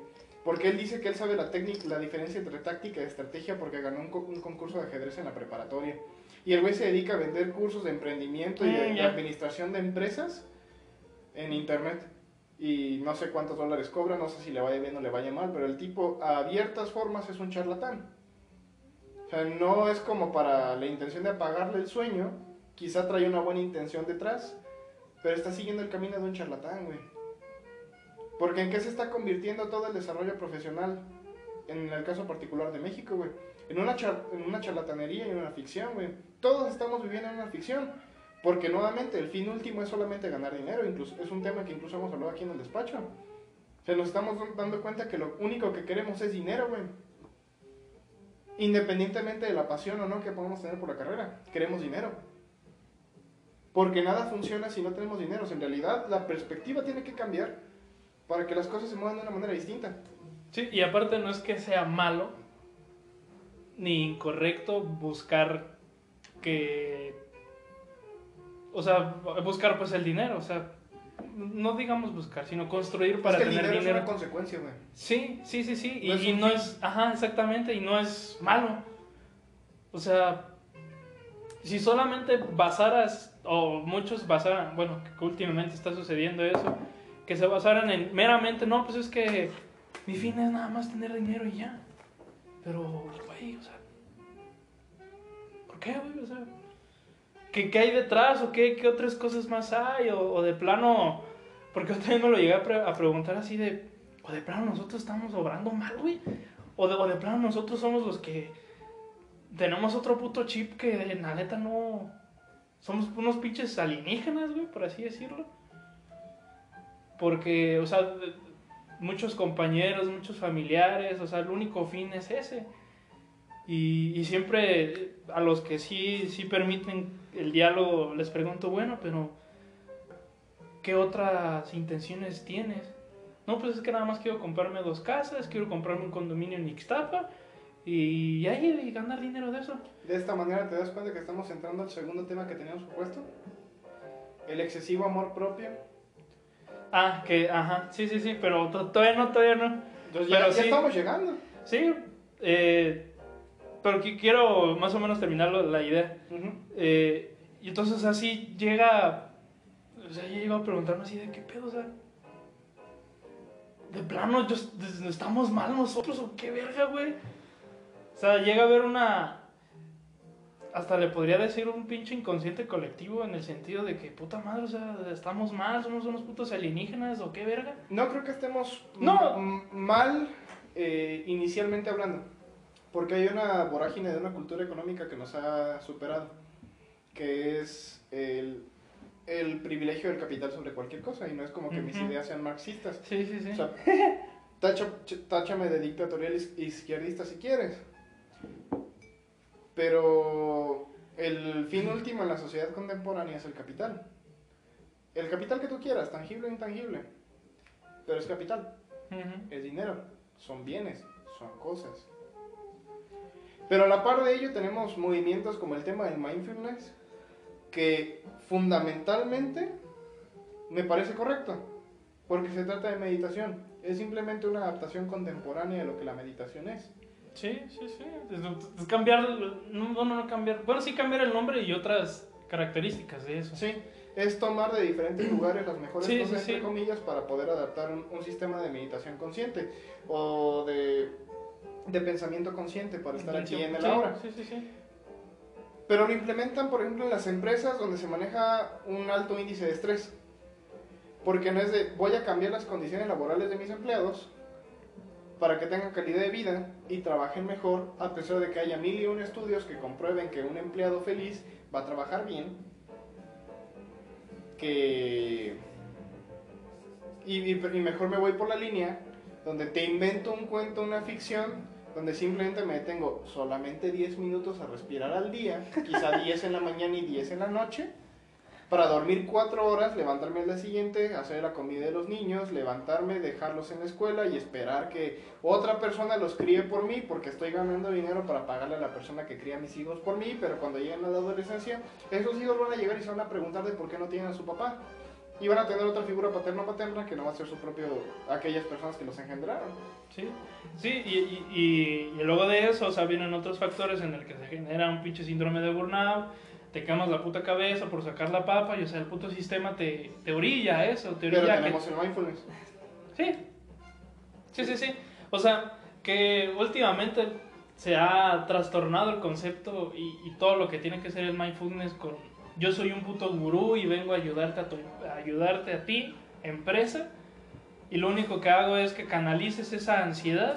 Porque él dice que él sabe la técnica, la diferencia entre táctica y estrategia porque ganó un, co- un concurso de ajedrez en la preparatoria. Y el güey se dedica a vender cursos de emprendimiento y de, Mm, de administración de empresas en internet. Y no sé cuántos dólares cobra, no sé si le vaya bien o le vaya mal, pero el tipo a abiertas formas es un charlatán. O sea, no es como para la intención de apagarle el sueño, quizá trae una buena intención detrás, pero está siguiendo el camino de un charlatán, güey. Porque ¿en qué se está convirtiendo todo el desarrollo profesional? En el caso particular de México, güey. En una, char- en una charlatanería y en una ficción, güey. Todos estamos viviendo en una ficción. Porque nuevamente el fin último es solamente ganar dinero. Incluso, es un tema que incluso hemos hablado aquí en el despacho. O sea, nos estamos dando cuenta que lo único que queremos es dinero, güey. Independientemente de la pasión o no que podamos tener por la carrera, queremos dinero. Porque nada funciona si no tenemos dinero. En realidad la perspectiva tiene que cambiar para que las cosas se muevan de una manera distinta. Sí, y aparte no es que sea malo ni incorrecto buscar que. O sea, buscar pues el dinero, o sea, no digamos buscar, sino construir para es que el tener dinero, dinero. es una consecuencia, güey. Sí, sí, sí, sí. Y No y fin. es ajá, exactamente, y no es malo. O sea, si solamente basaras, o muchos basaran, bueno, que últimamente está sucediendo eso, que se basaran en meramente, no, pues es que mi fin es nada más tener dinero y ya. Pero, güey, o sea, ¿por qué, güey? O sea, ¿qué, qué hay detrás o qué, qué otras cosas más hay? O, de plano, porque yo también me lo llegué a, pre- a preguntar así de, o de plano nosotros estamos obrando mal, güey. O de, o de plano nosotros somos los que tenemos otro puto chip que la neta no... Somos unos pinches alienígenas, güey, por así decirlo. Porque, o sea, muchos compañeros, muchos familiares, o sea, el único fin es ese. Y, y siempre eh, a los que sí, sí permiten el diálogo les pregunto, bueno, pero ¿qué otras intenciones tienes? No, pues es que nada más quiero comprarme dos casas, quiero comprarme un condominio en Ixtapa y ahí y ganar dinero de eso. De esta manera te das cuenta que estamos entrando al segundo tema que teníamos propuesto. El excesivo amor propio. Ah, que, ajá, sí, sí, sí, pero to- todavía no, todavía no. Entonces ya, Pero ya sí. estamos llegando. Sí, eh, pero que quiero más o menos terminar la idea. Eh, y entonces así llega, o sea, yo llego a preguntarme así de qué pedo, o sea, de plano, yo, estamos mal nosotros o qué verga, güey. O sea, llega a haber una, hasta le podría decir un pinche inconsciente colectivo en el sentido de que puta madre, o sea, estamos mal, somos unos putos alienígenas o qué verga. No creo que estemos No. mal eh, inicialmente hablando, porque hay una vorágine de una cultura económica que nos ha superado, que es el, el privilegio del capital sobre cualquier cosa, y no es como que mis Ujú. ideas sean marxistas. Sí, sí, sí. O sea, táchame de dictatorial is- izquierdista si quieres. Pero el fin último en la sociedad contemporánea es el capital. El capital que tú quieras, tangible o intangible. Pero es capital, es dinero, son bienes, son cosas. Pero a la par de ello tenemos movimientos como el tema del mindfulness, que fundamentalmente me parece correcto, porque se trata de meditación. Es simplemente una adaptación contemporánea de lo que la meditación es. Sí, sí, sí. Es, es cambiar, no, no, no cambiar, bueno, sí cambiar el nombre y otras características de eso. Sí, es tomar de diferentes lugares las mejores Sí, cosas, sí, entre sí. comillas, para poder adaptar un, un sistema de meditación consciente o de, de pensamiento consciente para estar aquí en el ahora. Sí, sí, sí. Pero lo implementan, por ejemplo, en las empresas donde se maneja un alto índice de estrés. Porque no es de, voy a cambiar las condiciones laborales de mis empleados para que tengan calidad de vida y trabajen mejor, a pesar de que haya mil y un estudios que comprueben que un empleado feliz va a trabajar bien, que... Y, y- mejor me voy por la línea donde te invento un cuento, una ficción, donde simplemente me detengo solamente 10 minutos a respirar al día, quizá 10 en la mañana y 10 en la noche, para dormir 4 horas, levantarme al día siguiente, hacer la comida de los niños, levantarme, dejarlos en la escuela y esperar que otra persona los críe por mí, porque estoy ganando dinero para pagarle a la persona que cría a mis hijos por mí, pero cuando lleguen a la adolescencia, esos hijos van a llegar y se van a preguntar de por qué no tienen a su papá. Y van a tener otra figura paterna paterna que no va a ser su propio, aquellas personas que los engendraron. Sí, sí, y, y, y- y luego de eso, o sea, vienen otros factores en el que se genera un pinche síndrome de burnout, te quemas la puta cabeza por sacar la papa, y o sea, el puto sistema te, te orilla a eso, te Pero orilla que- tenemos el mindfulness. Sí, sí, sí, sí. O sea, que últimamente se ha trastornado el concepto y, y todo lo que tiene que ser el mindfulness con yo soy un puto gurú y vengo a ayudarte a, tu- a ayudarte a ti, empresa, y lo único que hago es que canalices esa ansiedad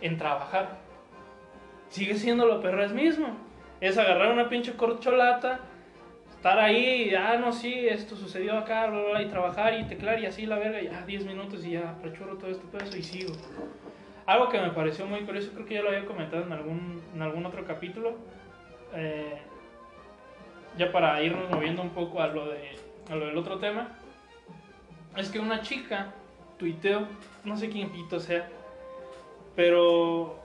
en trabajar. Sigue siendo lo perro es mismo. Es agarrar una pinche corcholata, estar ahí, ah, no, sí, esto sucedió acá, bla, bla, y trabajar y teclar y así la verga, y ya 10 minutos y ya apachurro todo este peso y sigo. Algo que me pareció muy curioso, creo que ya lo había comentado en algún, en algún otro capítulo, eh, ya para irnos moviendo un poco a lo, de, a lo del otro tema, es que una chica tuiteó, no sé quién pito sea, pero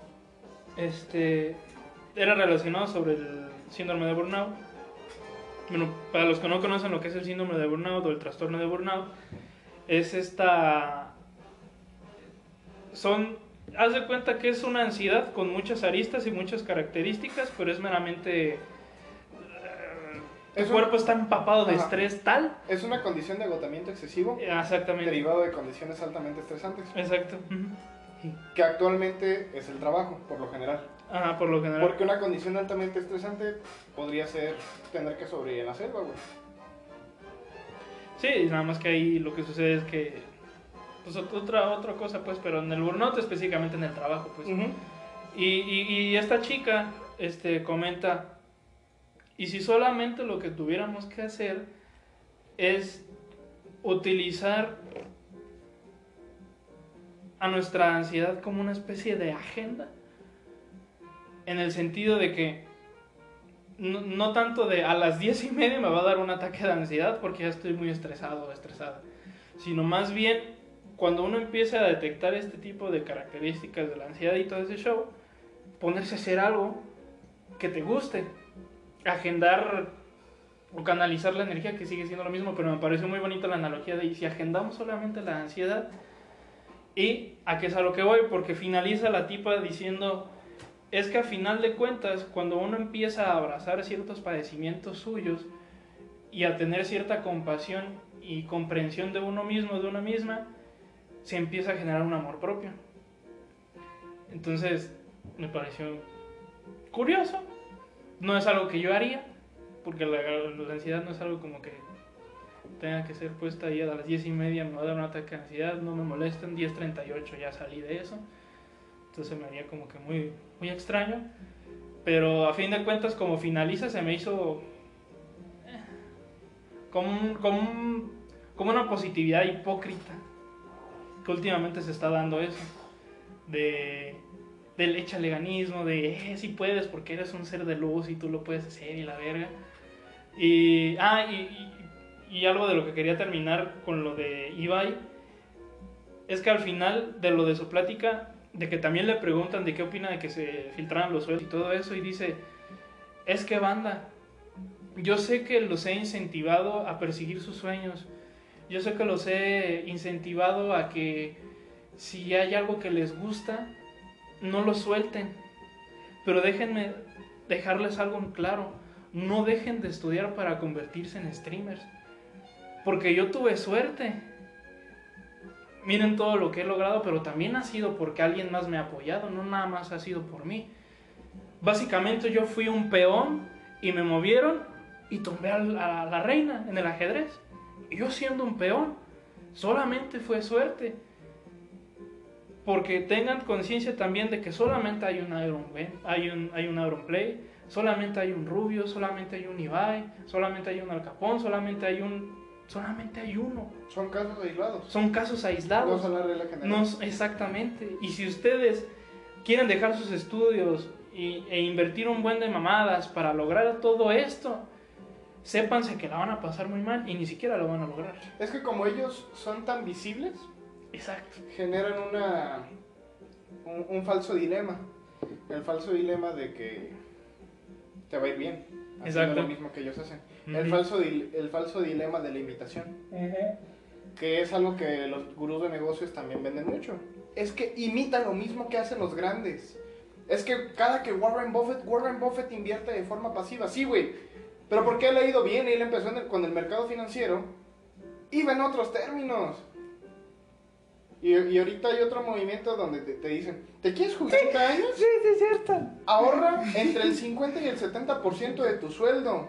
este era relacionado sobre el síndrome de burnout. Bueno, para los que no conocen lo que es el síndrome de burnout o el trastorno de burnout, es esta... Son... Haz de cuenta que es una ansiedad con muchas aristas y muchas características, pero es meramente... eh, Tu Es un- cuerpo está empapado de Ajá. estrés tal. Es una condición de agotamiento excesivo Eh, Exactamente. derivado de condiciones altamente estresantes, Exacto. Que actualmente es el trabajo, por lo general. Ajá, por lo general. Porque una condición altamente estresante podría ser tener que sobrevivir en la selva, güey. Sí, nada más que ahí lo que sucede es que pues ot- otra otra cosa pues, pero en el burnout específicamente en el trabajo pues. Y, y, y esta chica este comenta y si solamente lo que tuviéramos que hacer es utilizar a nuestra ansiedad como una especie de agenda en el sentido de que no, no tanto de a las diez y media me va a dar un ataque de ansiedad porque ya estoy muy estresado o estresada, sino más bien cuando uno empieza a detectar este tipo de características de la ansiedad y todo ese show, ponerse a hacer algo que te guste, agendar o canalizar la energía que sigue siendo lo mismo, pero me pareció muy bonita la analogía de si agendamos solamente la ansiedad y a qué es a lo que voy, porque finaliza la tipa diciendo es que a final de cuentas, cuando uno empieza a abrazar ciertos padecimientos suyos y a tener cierta compasión y comprensión de uno mismo, de una misma, se empieza a generar un amor propio. Entonces, me pareció curioso. No es algo que yo haría, porque la, la ansiedad no es algo como que tenga que ser puesta ahí a las 10 y media, me va a dar un ataque de ansiedad, no me molesten, 10.38 ya salí de eso. Entonces me haría como que muy, muy extraño. Pero a fin de cuentas, como finaliza, se me hizo eh, como, como, un- como una positividad hipócrita. Que últimamente se está dando eso. De, del echaleganismo, de eh, si puedes porque eres un ser de luz y tú lo puedes hacer y la verga. Y, ah, y, y- y algo de lo que quería terminar con lo de Ibai es que al final de lo de su plática, de que también le preguntan de qué opina de que se filtraran los sueldos y todo eso, y dice, es que banda, yo sé que los he incentivado a perseguir sus sueños, yo sé que los he incentivado a que si hay algo que les gusta, no lo suelten, pero déjenme dejarles algo en claro, no dejen de estudiar para convertirse en streamers, porque yo tuve suerte miren todo lo que he logrado, pero también ha sido porque alguien más me ha apoyado, no nada más ha sido por mí. Básicamente yo fui un peón y me movieron y tumbé al- a la reina en el ajedrez. Y yo siendo un peón, solamente fue suerte. Porque tengan conciencia también de que solamente hay un Iron hay un, hay un Iron Play, solamente hay un Rubio, solamente hay un Ibai, solamente hay un Al Capón, solamente hay un... Solamente hay uno. Son casos aislados. Son casos aislados. No son la regla general. No, exactamente. Y si ustedes quieren dejar sus estudios y- e invertir un buen de mamadas para lograr todo esto, sépanse que la van a pasar muy mal y ni siquiera lo van a lograr. Es que como ellos son tan visibles, Exacto. generan una un, un falso dilema. El falso dilema de que te va a ir bien. Exacto. lo mismo que ellos hacen. El, falso el falso dilema de la imitación. Que es algo que los gurús de negocios también venden mucho. Es que imitan lo mismo que hacen los grandes. Es que cada que Warren Buffett, Warren Buffett invierte de forma pasiva. Sí, güey. Pero ¿por qué le ha ido bien? Él empezó en el- con el mercado financiero. Iba en otros términos. Y, y ahorita hay otro movimiento donde te, te dicen, ¿te quieres jugar 30 años? Sí, sí, es cierto. Ahorra entre el 50 y el 70% de tu sueldo.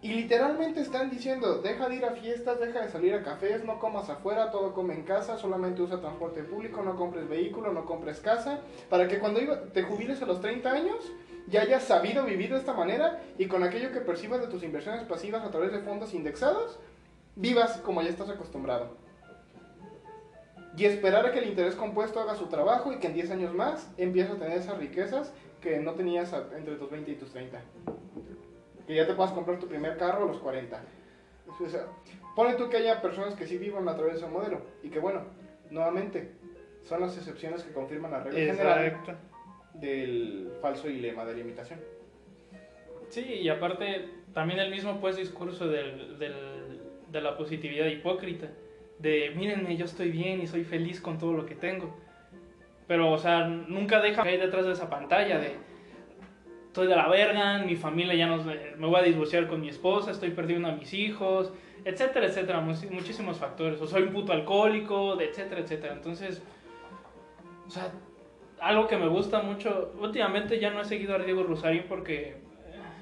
Y literalmente están diciendo, deja de ir a fiestas, deja de salir a cafés, no comas afuera, todo come en casa, solamente usa transporte público, no compres vehículo, no compres casa, para que cuando te jubiles a los 30 años ya hayas sabido vivir de esta manera y con aquello que percibas de tus inversiones pasivas a través de fondos indexados, vivas como ya estás acostumbrado. Y esperar a que el interés compuesto haga su trabajo y que en 10 años más empieces a tener esas riquezas que no tenías entre tus 20 y tus 30. Que ya te puedas comprar tu primer carro a los 40. O sea, pone tú que haya personas que sí vivan a través de ese modelo. Y que bueno, nuevamente, son las excepciones que confirman la regla general del falso dilema de la imitación. Sí, y aparte, también el mismo pues discurso del, del- de la positividad hipócrita. De, mírenme, yo estoy bien y soy feliz con todo lo que tengo. Pero, o sea, nunca deja que hay detrás de esa pantalla de, estoy de la verga, mi familia ya no, me voy a divorciar con mi esposa, estoy perdiendo a mis hijos, etcétera, etcétera, much- muchísimos factores. O soy un puto alcohólico, etcétera, etcétera. Entonces, o sea, algo que me gusta mucho, últimamente ya no he seguido a Diego Rosarín porque eh,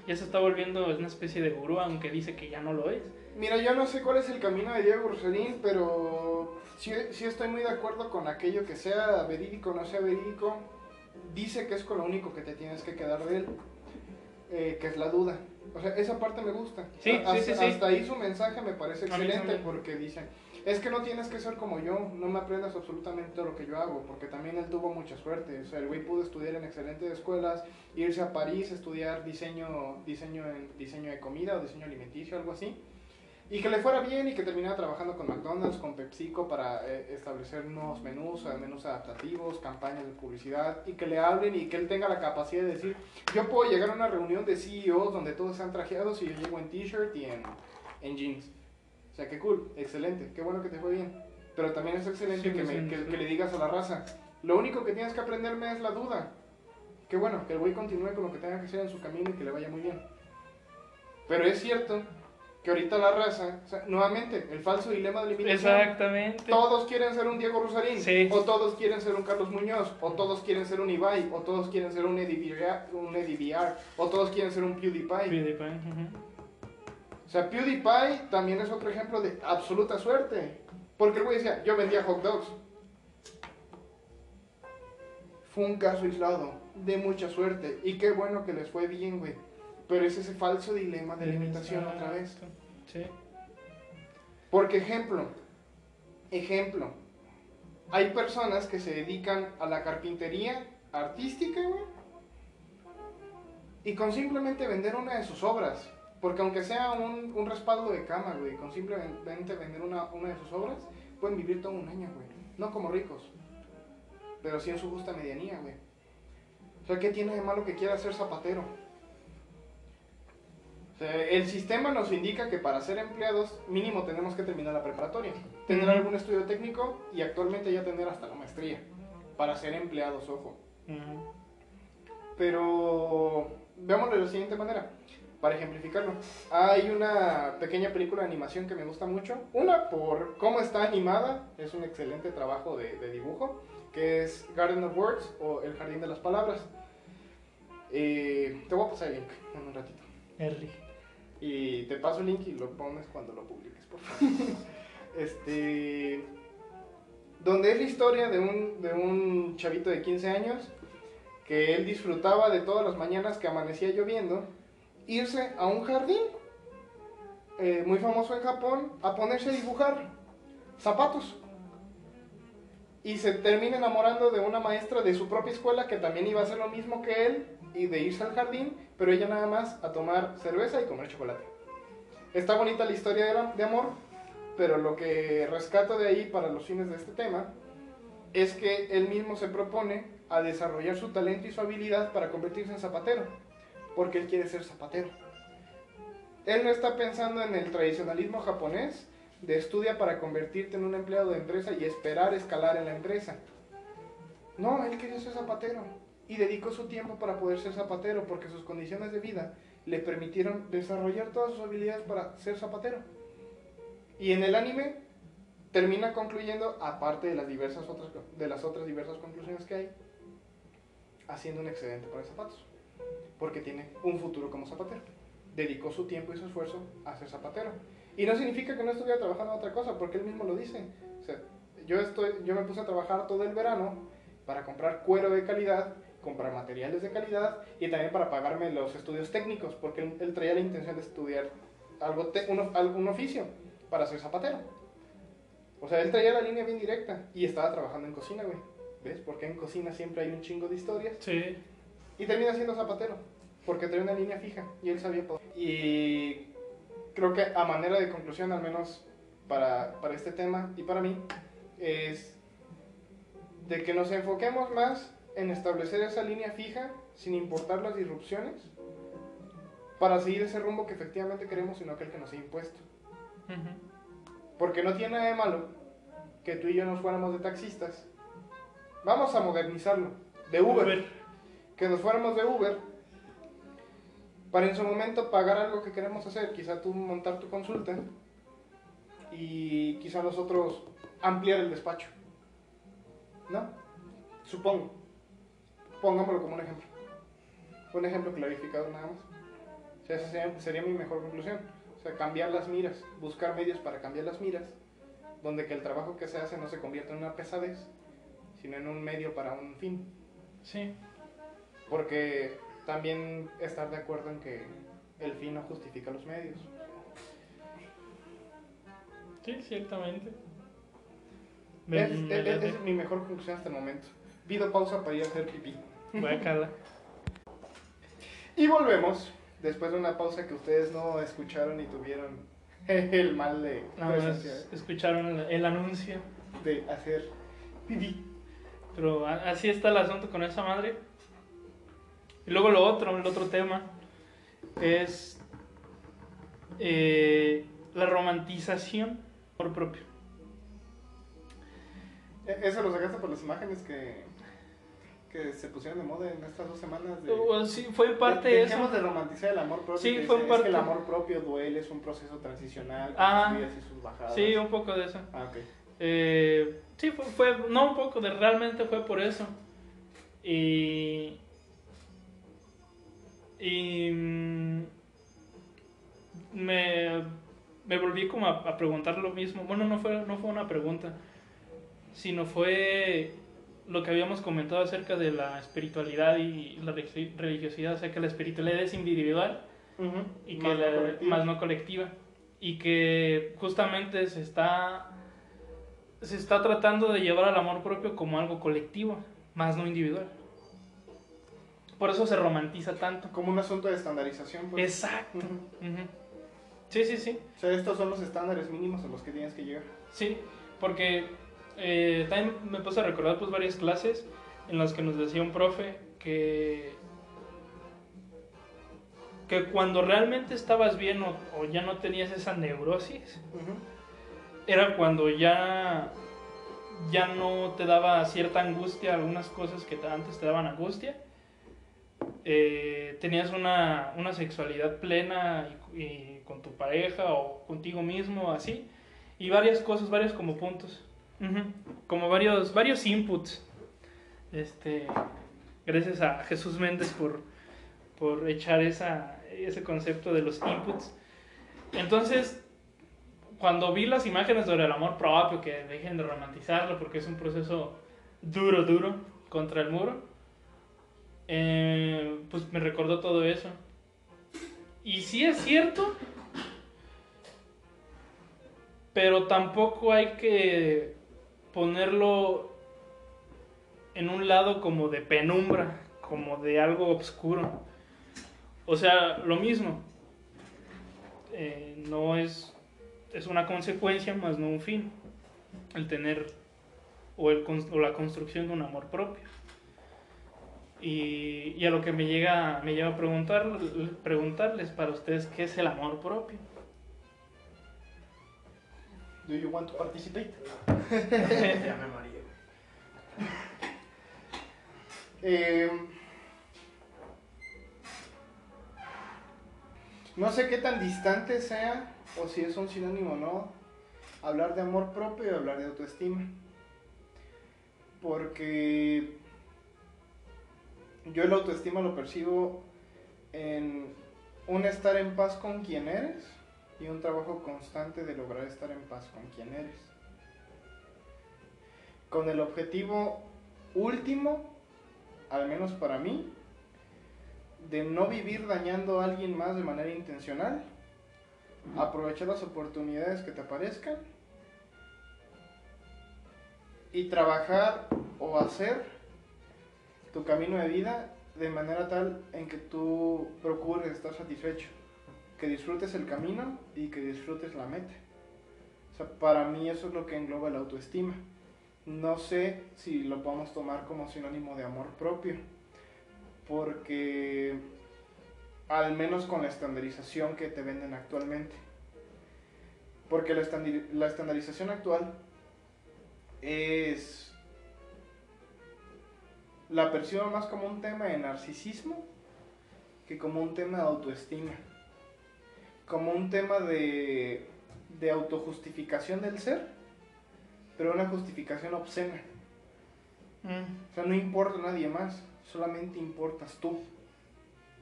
ya se está volviendo una especie de gurú, aunque dice que ya no lo es. Mira, yo no sé cuál es el camino de Diego Rosarín, pero sí, sí estoy muy de acuerdo con aquello que sea verídico o no sea verídico. Dice que es con lo único que te tienes que quedar de él, eh, que es la duda. O sea, esa parte me gusta. Sí, A- sí, hasta, sí, hasta ahí su mensaje me parece excelente porque dice, es que no tienes que ser como yo, no me aprendas absolutamente todo lo que yo hago, porque también él tuvo mucha suerte. O sea, el güey pudo estudiar en excelentes escuelas, irse a París, estudiar diseño, diseño, en, diseño de comida o diseño alimenticio, algo así. Y que le fuera bien y que terminara trabajando con McDonald's, con PepsiCo para eh, establecer nuevos menús, eh, menús adaptativos, campañas de publicidad y que le hablen y que él tenga la capacidad de decir, yo puedo llegar a una reunión de CEOs donde todos están trajeados y yo llego en t-shirt y en, en jeans. O sea, qué cool, excelente, qué bueno que te fue bien. Pero también es excelente Sí, que, me- que- que le digas a la raza, lo único que tienes que aprenderme es la duda. Qué bueno, que el güey continúe con lo que tenga que hacer en su camino y que le vaya muy bien. Pero es cierto que ahorita la raza, o sea, nuevamente, el falso dilema de la imitación. Exactamente. Todos quieren ser un Diego Rosarín, Sí. o todos quieren ser un Carlos Muñoz, o todos quieren ser un Ibai, o todos quieren ser un Eddie VR, un Eddie VR, o todos quieren ser un PewDiePie. PewDiePie, ujú. O sea, PewDiePie también es otro ejemplo de absoluta suerte. Porque el güey decía, yo vendía hot dogs. Fue un caso aislado, de mucha suerte. Y qué bueno que les fue bien, güey. Pero es ese falso dilema de la imitación otra vez. Sí. Porque ejemplo, ejemplo, hay personas que se dedican a la carpintería artística, güey, y con simplemente vender una de sus obras, porque aunque sea un, un respaldo de cama, güey, con simplemente vender una, una de sus obras, pueden vivir todo un año, güey, no como ricos, pero sí en su justa medianía, güey. O sea, ¿qué tiene de malo que quiera ser zapatero? Sea, el sistema nos indica que para ser empleados mínimo tenemos que terminar la preparatoria, tener algún estudio técnico y actualmente ya tener hasta la maestría para ser empleados, ojo. Pero veámoslo de la siguiente manera, para ejemplificarlo. Hay una pequeña película de animación que me gusta mucho. Una por cómo está animada, es un excelente trabajo de, de dibujo, que es Garden of Words o El Jardín de las Palabras. Eh, te voy a pasar el link en un ratito. Y te paso el link y lo pones cuando lo publiques, por favor. Este. Donde es la historia de un, de un chavito de 15 años que él disfrutaba de todas las mañanas que amanecía lloviendo, irse a un jardín eh, muy famoso en Japón a ponerse a dibujar zapatos. Y se termina enamorando de una maestra de su propia escuela que también iba a hacer lo mismo que él y de irse al jardín, pero ella nada más a tomar cerveza y comer chocolate. Está bonita la historia de, amor, pero lo que rescato de ahí para los fines de este tema es que él mismo se propone a desarrollar su talento y su habilidad para convertirse en zapatero, porque él quiere ser zapatero. Él no está pensando en el tradicionalismo japonés de estudia para convertirte en un empleado de empresa y esperar escalar en la empresa. No, él quería ser zapatero y dedicó su tiempo para poder ser zapatero porque sus condiciones de vida le permitieron desarrollar todas sus habilidades para ser zapatero. Y en el anime termina concluyendo, aparte de las diversas otras de las otras diversas conclusiones que hay, haciendo un excedente para zapatos, porque tiene un futuro como zapatero. Dedicó su tiempo y su esfuerzo a ser zapatero. Y no significa que no estuviera trabajando en otra cosa, porque él mismo lo dice. Yo, estoy, yo me puse a trabajar todo el verano para comprar cuero de calidad, comprar materiales de calidad y también para pagarme los estudios técnicos, porque él, él traía la intención de estudiar algo te- un, algún oficio para ser zapatero. O sea, él traía la línea bien directa y estaba trabajando en cocina, güey. ¿Ves? Porque en cocina siempre hay un chingo de historias. Sí. Y termina siendo zapatero, porque trae una línea fija y él sabía todo. Y creo que a manera de conclusión, al menos para, para este tema y para mí, es de que nos enfoquemos más en establecer esa línea fija sin importar las disrupciones para seguir ese rumbo que efectivamente queremos y no aquel que nos ha impuesto. Porque no tiene nada de malo que tú y yo nos fuéramos de taxistas. Vamos a modernizarlo. De Uber. Que nos fuéramos de Uber. Para en su momento pagar algo que queremos hacer. Quizá tú montar tu consulta. Y quizá nosotros ampliar el despacho. ¿No? Supongo. Pongámoslo como un ejemplo. Un ejemplo clarificado nada más. O sea, esa sería, sería mi mejor conclusión. O sea, cambiar las miras, buscar medios para cambiar las miras, donde que el trabajo que se hace no se convierta en una pesadez, sino en un medio para un fin. Sí. Porque también estar de acuerdo en que el fin no justifica los medios. Sí, ciertamente. Me, Es, me es- late. es mi mejor conclusión hasta el momento. Pido pausa para ir a hacer pipí. Guácala. Y volvemos, después de una pausa que ustedes no escucharon y tuvieron el mal de presencia escucharon el, el anuncio. de hacer pipí. Pero así está el asunto con esa madre. Y luego lo otro, el otro tema, es eh, la romantización por propio. E- Eso lo sacaste por las imágenes que, que se pusieron de moda en estas dos semanas. De, sí, fue parte de eso. De romantizar el amor propio. Sí, fue dicen, parte- Es que el amor propio duele, es un proceso transicional, con Ah, sus subidas y sus bajadas. Sí, un poco de eso. Ah, ok. Eh, sí, fue, fue, no un poco, de, realmente fue por eso. Y. Y. mm, Me, me volví como a, a preguntar lo mismo. Bueno, no fue, no fue una pregunta, sino fue lo que habíamos comentado acerca de la espiritualidad y la religi- religiosidad. O sea, que la espiritualidad es individual y que Más la- no colectiva. más no colectiva y que justamente se está se está tratando de llevar al amor propio como algo colectivo más no individual por eso se romantiza tanto Como un asunto de estandarización. Pues. exacto Ujú. Ujú. sí sí sí O sea, estos son los estándares mínimos a los que tienes que llegar. sí porque eh, también me puse a recordar pues varias clases en las que nos decía un profe que que cuando realmente estabas bien o, o ya no tenías esa neurosis era cuando ya ya no te daba cierta angustia algunas cosas que te- antes te daban angustia. Eh, tenías una, una sexualidad plena y, y con tu pareja o contigo mismo así. Y varias cosas varios como puntos Como varios varios inputs este gracias a Jesús Méndez por por echar esa ese concepto de los inputs. Entonces, cuando vi las imágenes sobre el amor propio, que dejen de romantizarlo porque es un proceso duro, duro contra el muro, eh, pues me recordó todo eso. Y sí es cierto, pero tampoco hay que ponerlo en un lado como de penumbra, como de algo oscuro. O sea, lo mismo. Eh, no es, es una consecuencia más no un fin. El tener o, el, o la construcción de un amor propio. Y, y a lo que me llega, me lleva a preguntar, preguntarles para ustedes qué es el amor propio. Do you want to participate? Ya me mareé. Eh, no sé qué tan distante sea, o si es un sinónimo o no, hablar de amor propio y hablar de autoestima. Porque yo el autoestima lo percibo en un estar en paz con quien eres y un trabajo constante de lograr estar en paz con quien eres. Con el objetivo último al menos para mí, de no vivir dañando a alguien más de manera intencional, aprovechar las oportunidades que te aparezcan y trabajar o hacer tu camino de vida de manera tal en que tú procures estar satisfecho, que disfrutes el camino y que disfrutes la meta. O sea, para mí eso es lo que engloba la autoestima. No sé si lo podemos tomar como sinónimo de amor propio, porque al menos con la estandarización que te venden actualmente. Porque la, la estandarización actual es la percibo más como un tema de narcisismo que como un tema de autoestima. Como un tema de, de autojustificación del ser, pero una justificación obscena. O sea, no importa nadie más, solamente importas tú.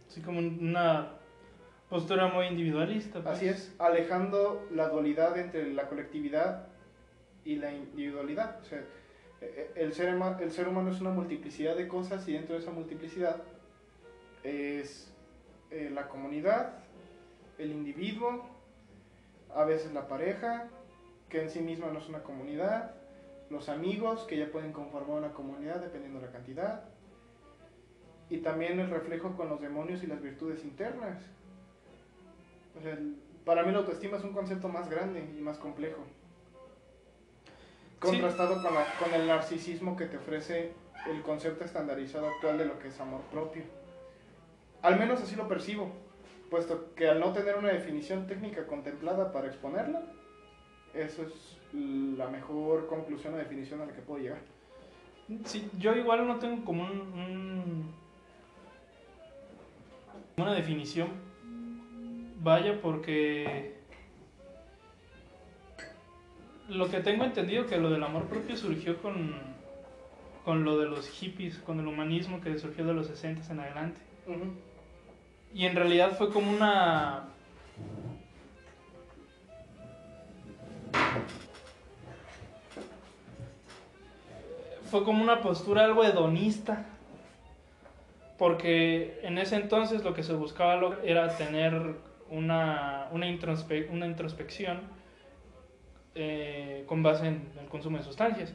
Así como una postura muy individualista. pues. Así es, alejando la dualidad entre la colectividad y la individualidad. O sea, eh, el ser, el ser humano es una multiplicidad de cosas y dentro de esa multiplicidad es eh, la comunidad, el individuo, a veces la pareja, que en sí misma no es una comunidad, los amigos, que ya pueden conformar una comunidad dependiendo de la cantidad, y también el reflejo con los demonios y las virtudes internas. O sea, el- para mí la autoestima es un concepto más grande y más complejo. Sí. Contrastado con, la- con el narcisismo que te ofrece el concepto estandarizado actual de lo que es amor propio. Al menos así lo percibo, puesto que al no tener una definición técnica contemplada para exponerla, eso es la mejor conclusión o definición a la que puedo llegar. Sí, yo igual no tengo como un, un- una definición. Vaya, porque lo que tengo entendido que lo del amor propio surgió con, con lo de los hippies, con el humanismo que surgió de los 60 en adelante. Y en realidad fue como una... Fue como una postura algo hedonista. Porque en ese entonces lo que se buscaba era tener una, una, introspe- una introspección eh, con base en el consumo de sustancias.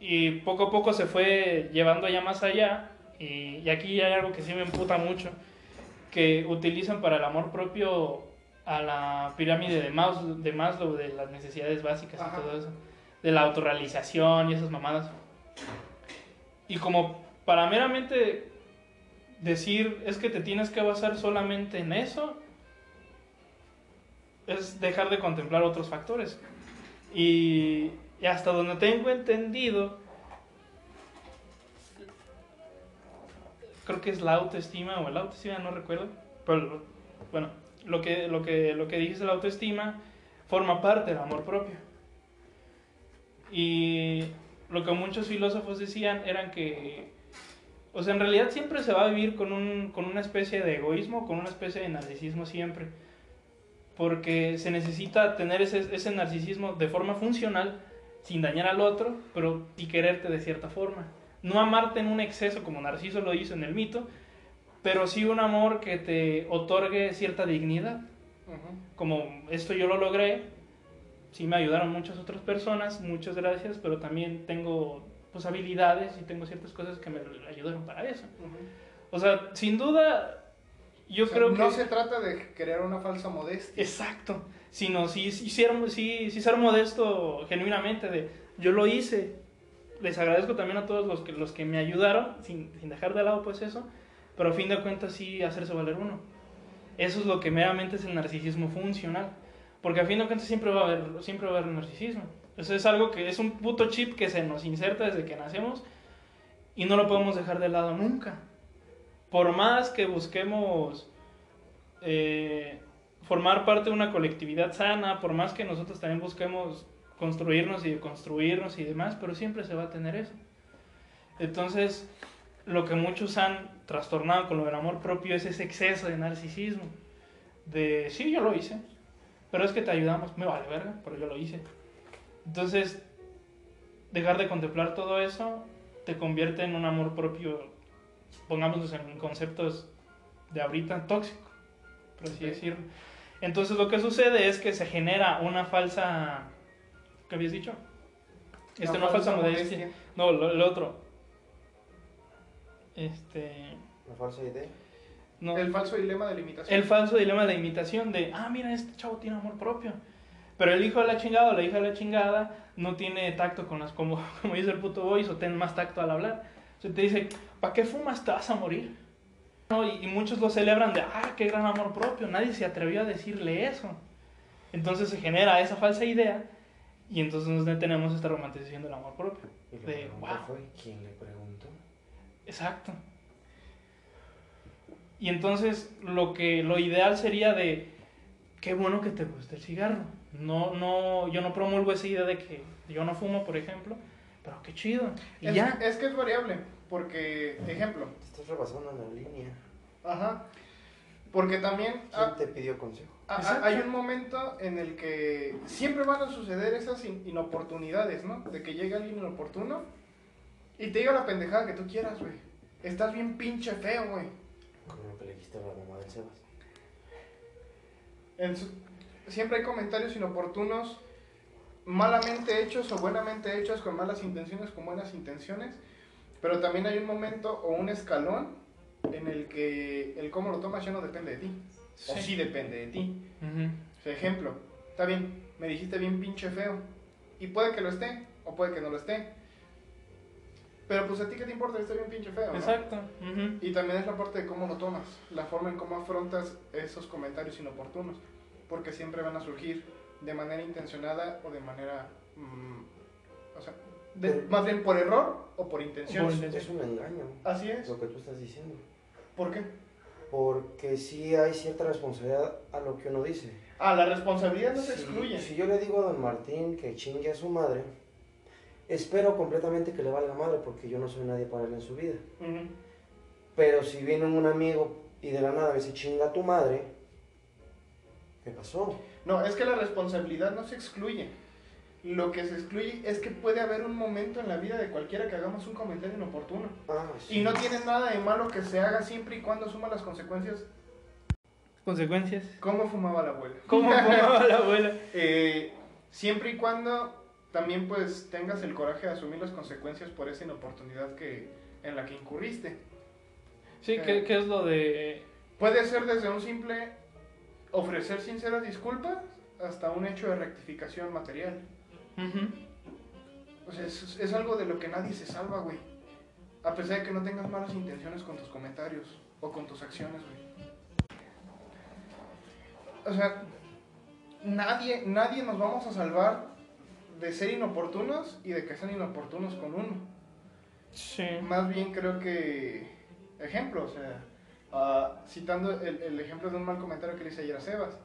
Y poco a poco se fue llevando ya más allá. Y, y aquí hay algo que sí me emputa mucho. Que utilizan para el amor propio a la pirámide de Maslow, de, Maslow, de las necesidades básicas Ajá. y todo eso. De la autorrealización y esas mamadas. Y como para meramente decir es que te tienes que basar solamente en eso, es dejar de contemplar otros factores. Y, y hasta donde tengo entendido, creo que es la autoestima o el autoestima, no recuerdo, pero bueno, lo que, lo que, lo que dijiste de la autoestima forma parte del amor propio. Y lo que muchos filósofos decían eran que, O sea, en realidad siempre se va a vivir con, un, con una especie de egoísmo, con una especie de narcisismo siempre. Porque se necesita tener ese, ese narcisismo de forma funcional, sin dañar al otro, pero y quererte de cierta forma. No amarte en un exceso como Narciso lo hizo en el mito, pero sí un amor que te otorgue cierta dignidad. Como esto yo lo logré, sí me ayudaron muchas otras personas, muchas gracias, pero también tengo pues, habilidades y tengo ciertas cosas que me ayudaron para eso. O sea, sin duda, yo O sea, creo que... no se trata de crear una falsa modestia. Exacto, sino si sí, ser, sí, sí ser modesto genuinamente de yo lo hice. Les agradezco también a todos los que, los que me ayudaron, sin, sin dejar de lado pues eso, pero a fin de cuentas sí hacerse valer uno. Eso es lo que meramente es el narcisismo funcional, porque a fin de cuentas siempre va a haber, siempre va a haber narcisismo. Eso es algo que es un puto chip que se nos inserta desde que nacemos y no lo podemos dejar de lado nunca. Por más que busquemos eh, formar parte de una colectividad sana, por más que nosotros también busquemos construirnos y construirnos y demás, pero siempre se va a tener eso. Entonces, lo que muchos han trastornado con lo del amor propio es ese exceso de narcisismo. De, sí, yo lo hice, pero es que te ayudamos, me vale verga, pero yo lo hice. Entonces, dejar de contemplar todo eso te convierte en un amor propio, pongámoslo en conceptos de ahorita, tóxico, por así Ok. decirlo. Entonces, lo que sucede es que se genera una falsa. ¿Qué habías dicho? Este, Una no falsa falsa modestia. modestia. No, lo, el otro. Este. Una falsa idea. No. El falso dilema de limitación. El falso dilema de la imitación de, ah, mira, este chavo tiene amor propio. Pero el hijo de la chingada o la hija de la chingada no tiene tacto con las, como, como dice el puto voice, o ten más tacto al hablar. O sea, te dice, ¿para qué fumas? Te vas a morir. ¿No? Y, y muchos lo celebran de, ah, qué gran amor propio. Nadie se atrevió a decirle eso. Entonces se genera esa falsa idea y entonces nos tenemos esta romantización del amor propio. Y De, wow. fue, ¿quién le preguntó? Exacto. Y entonces lo que lo ideal sería de qué bueno que te guste el cigarro. No, no, yo no promulgo esa idea de que yo no fumo, por ejemplo, pero qué chido. Y es, ya. es que es variable, porque, ejemplo, Te estás rebasando en la línea. ajá, porque también ¿Quién ah, te pidió consejo? Exacto. hay un momento en el que siempre van a suceder esas in- inoportunidades, ¿no? De que llega alguien inoportuno y te diga la pendejada que tú quieras, güey. Estás bien pinche feo, güey. Como lo que le dijiste a la mamá del Sebas. En su- siempre hay comentarios inoportunos, malamente hechos o buenamente hechos, con malas intenciones, con buenas intenciones, pero también hay un momento o un escalón en el que el cómo lo tomas ya no depende de ti, o Sí. sí depende de ti. O sea, ejemplo, está bien, me dijiste bien pinche feo, y puede que lo esté, o puede que no lo esté, pero pues a ti qué te importa, está bien pinche feo, ¿no? Exacto. ujú. Y también es la parte de cómo lo tomas, la forma en cómo afrontas esos comentarios inoportunos, porque siempre van a surgir de manera intencionada o de manera, mm, o sea, de- Por- más bien por error o por intención. Por intención. Es un engaño, Así es. lo que tú estás diciendo. ¿Por qué? Porque sí hay cierta responsabilidad a lo que uno dice. Ah, la responsabilidad no se Si- excluye. Si yo le digo a don Martín que chingue a su madre, espero completamente que le valga madre porque yo no soy nadie para él en su vida. Pero si viene un amigo y de la nada me dice chinga a tu madre, ¿qué pasó? No, es que la responsabilidad no se excluye. Lo que se excluye es que puede haber un momento en la vida de cualquiera que hagamos un comentario inoportuno. Ah, sí. Y no tiene nada de malo que se haga siempre y cuando suma las consecuencias. Consecuencias. ¿Cómo fumaba la abuela? ¿Cómo fumaba la abuela? Eh, siempre y cuando también pues tengas el coraje de asumir las consecuencias por esa inoportunidad que, en la que incurriste. Sí, ¿qué, qué es lo de...? Puede ser desde un simple ofrecer sinceras disculpas hasta un hecho de rectificación material. Ujú. O sea, es, es algo de lo que nadie se salva, güey. A pesar de que no tengas malas intenciones con tus comentarios o con tus acciones, güey. O sea, nadie, nadie nos vamos a salvar de ser inoportunos y de que sean inoportunos con uno. Sí. Más bien creo que, ejemplo, o sea, ah, citando el, el ejemplo de un mal comentario que le hice ayer a Sebas.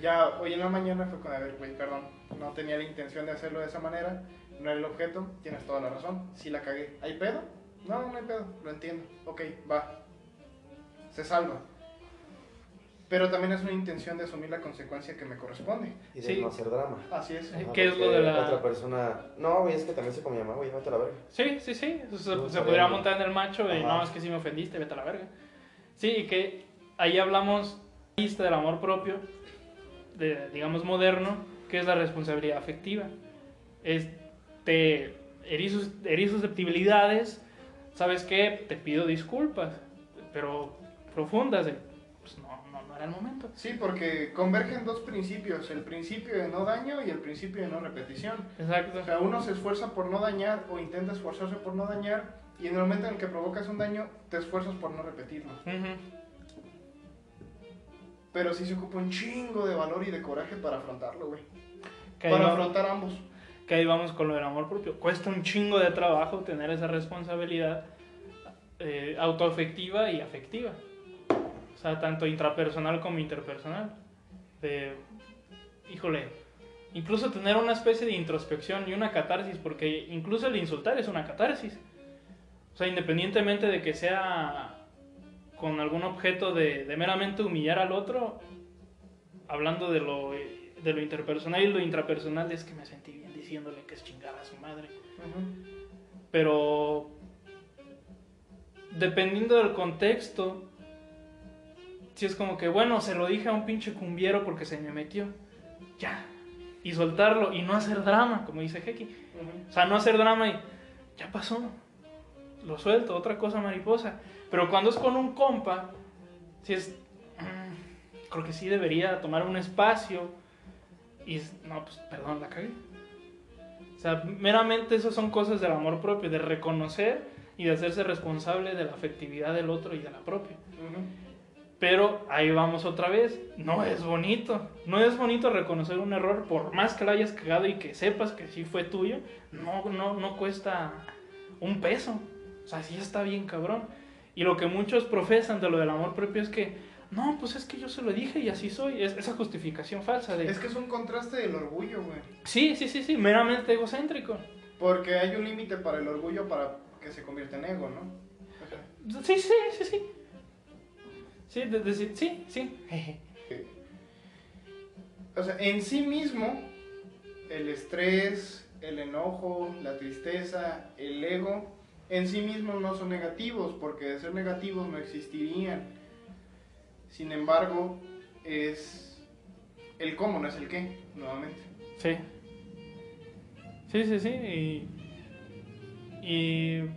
Ya hoy en la mañana fue con, a ver, güey, perdón, no tenía la intención de hacerlo de esa manera, no era el objeto, tienes toda la razón, sí la cagué. ¿Hay pedo? No, no hay pedo, lo entiendo. Ok, va. Se salva. Pero también es una intención de asumir la consecuencia que me corresponde. Y de Sí. no hacer drama. Así es. Eh, Ajá, ¿Qué es lo de la- Otra persona. No, güey, es que también se como llama, güey, vete a la verga. Sí, sí, sí. Se, se No podría sabía. montar en el macho y Ajá. no, es que si me ofendiste, vete a la verga. Sí, y que ahí hablamos lista del amor propio, de, digamos, moderno, que es la responsabilidad afectiva. Es, te herí, sus- herí susceptibilidades, ¿sabes qué? Te pido disculpas, pero profundas, de, pues no, no, no era el momento. Sí, porque convergen dos principios, el principio de no daño y el principio de no repetición. Exacto. O sea, uno se esfuerza por no dañar o intenta esforzarse por no dañar y en el momento en el que provocas un daño te esfuerzas por no repetirlo. Ujú. Pero sí se ocupa un chingo de valor y de coraje para afrontarlo, güey. Que Para afrontar ambos. que ahí vamos con lo del amor propio. Cuesta un chingo de trabajo tener esa responsabilidad eh, autoafectiva y afectiva. O sea, tanto intrapersonal como interpersonal. De, híjole, incluso tener una especie de introspección y una catarsis, porque incluso el insultar es una catarsis. O sea, independientemente de que sea con algún objeto de, de meramente humillar al otro, hablando de lo, eh, de lo interpersonal y lo intrapersonal, es que me sentí bien diciéndole que es chingada a su madre. Pero dependiendo del contexto, si es como que, bueno, se lo dije a un pinche cumbiero porque se me metió. Ya. Y soltarlo y no hacer drama, como dice Heki. O sea, no hacer drama y ya pasó. Lo suelto, otra cosa mariposa. Pero cuando es con un compa, si es. mm, creo que sí debería tomar un espacio. Y no, pues perdón, la cagué. O sea, meramente esas son cosas del amor propio, de reconocer y de hacerse responsable de la afectividad del otro y de la propia. Pero ahí vamos otra vez, no es bonito. No es bonito reconocer un error por más que lo hayas cagado y que sepas que sí fue tuyo. No, no, no cuesta un peso. O sea, sí está bien cabrón. Y lo que muchos profesan de lo del amor propio es que, no, pues es que yo se lo dije y así soy. Es esa justificación falsa de... Es que es un contraste del orgullo, güey. Sí, sí, sí, sí, meramente egocéntrico. Porque hay un límite para el orgullo para que se convierta en ego, ¿no? O sea, Sí, sí, sí, sí. Sí, de- de- sí, sí, sí. O sea, en sí mismo, el estrés, el enojo, la tristeza, el ego, en sí mismos no son negativos, porque de ser negativos no existirían. Sin embargo, es el cómo, no es el qué, nuevamente. Sí. Sí, sí, sí. Y, y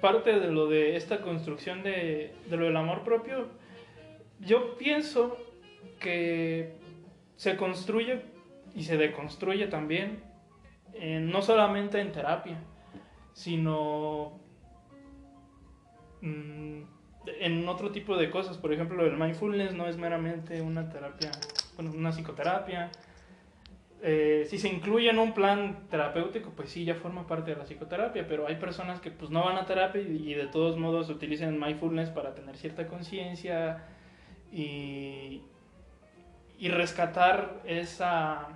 parte de lo de esta construcción de, de lo del amor propio, yo pienso que se construye y se deconstruye también, eh, no solamente en terapia, sino mm, en otro tipo de cosas. Por ejemplo, el mindfulness no es meramente una terapia, bueno, una psicoterapia. Eh, si se incluye en un plan terapéutico, pues sí, ya forma parte de la psicoterapia, pero hay personas que pues no van a terapia y, y de todos modos utilizan mindfulness para tener cierta conciencia y, y rescatar esa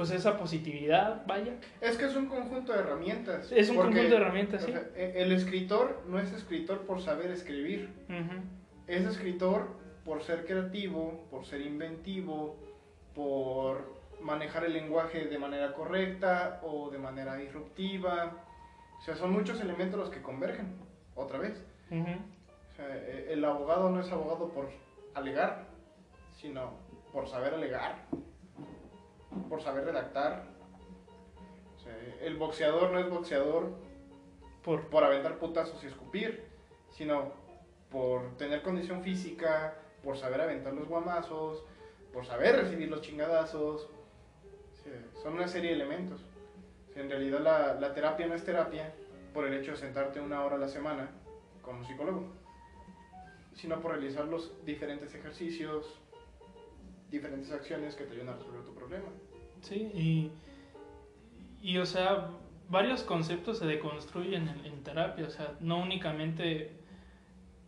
pues esa positividad, vaya. Es que es un conjunto de herramientas. Es un conjunto de herramientas, o sí. sea, e- el escritor no es escritor por saber escribir. Es escritor por ser creativo, por ser inventivo, por manejar el lenguaje de manera correcta o de manera disruptiva. O sea, son muchos elementos los que convergen, otra vez. Ujú. O sea, e- el abogado no es abogado por alegar, sino por saber alegar, por saber redactar. O sea, el boxeador no es boxeador Por, por aventar putazos y escupir, sino por tener condición física, por saber aventar los guamazos, por saber recibir los chingadazos. Sea, son una serie de elementos. En realidad la, la terapia no es terapia por el hecho de sentarte una hora a la semana con un psicólogo, sino por realizar los diferentes ejercicios, diferentes acciones que te ayudan a resolver tu problema. Sí, y, y o sea, varios conceptos se deconstruyen en, en terapia, o sea, no únicamente,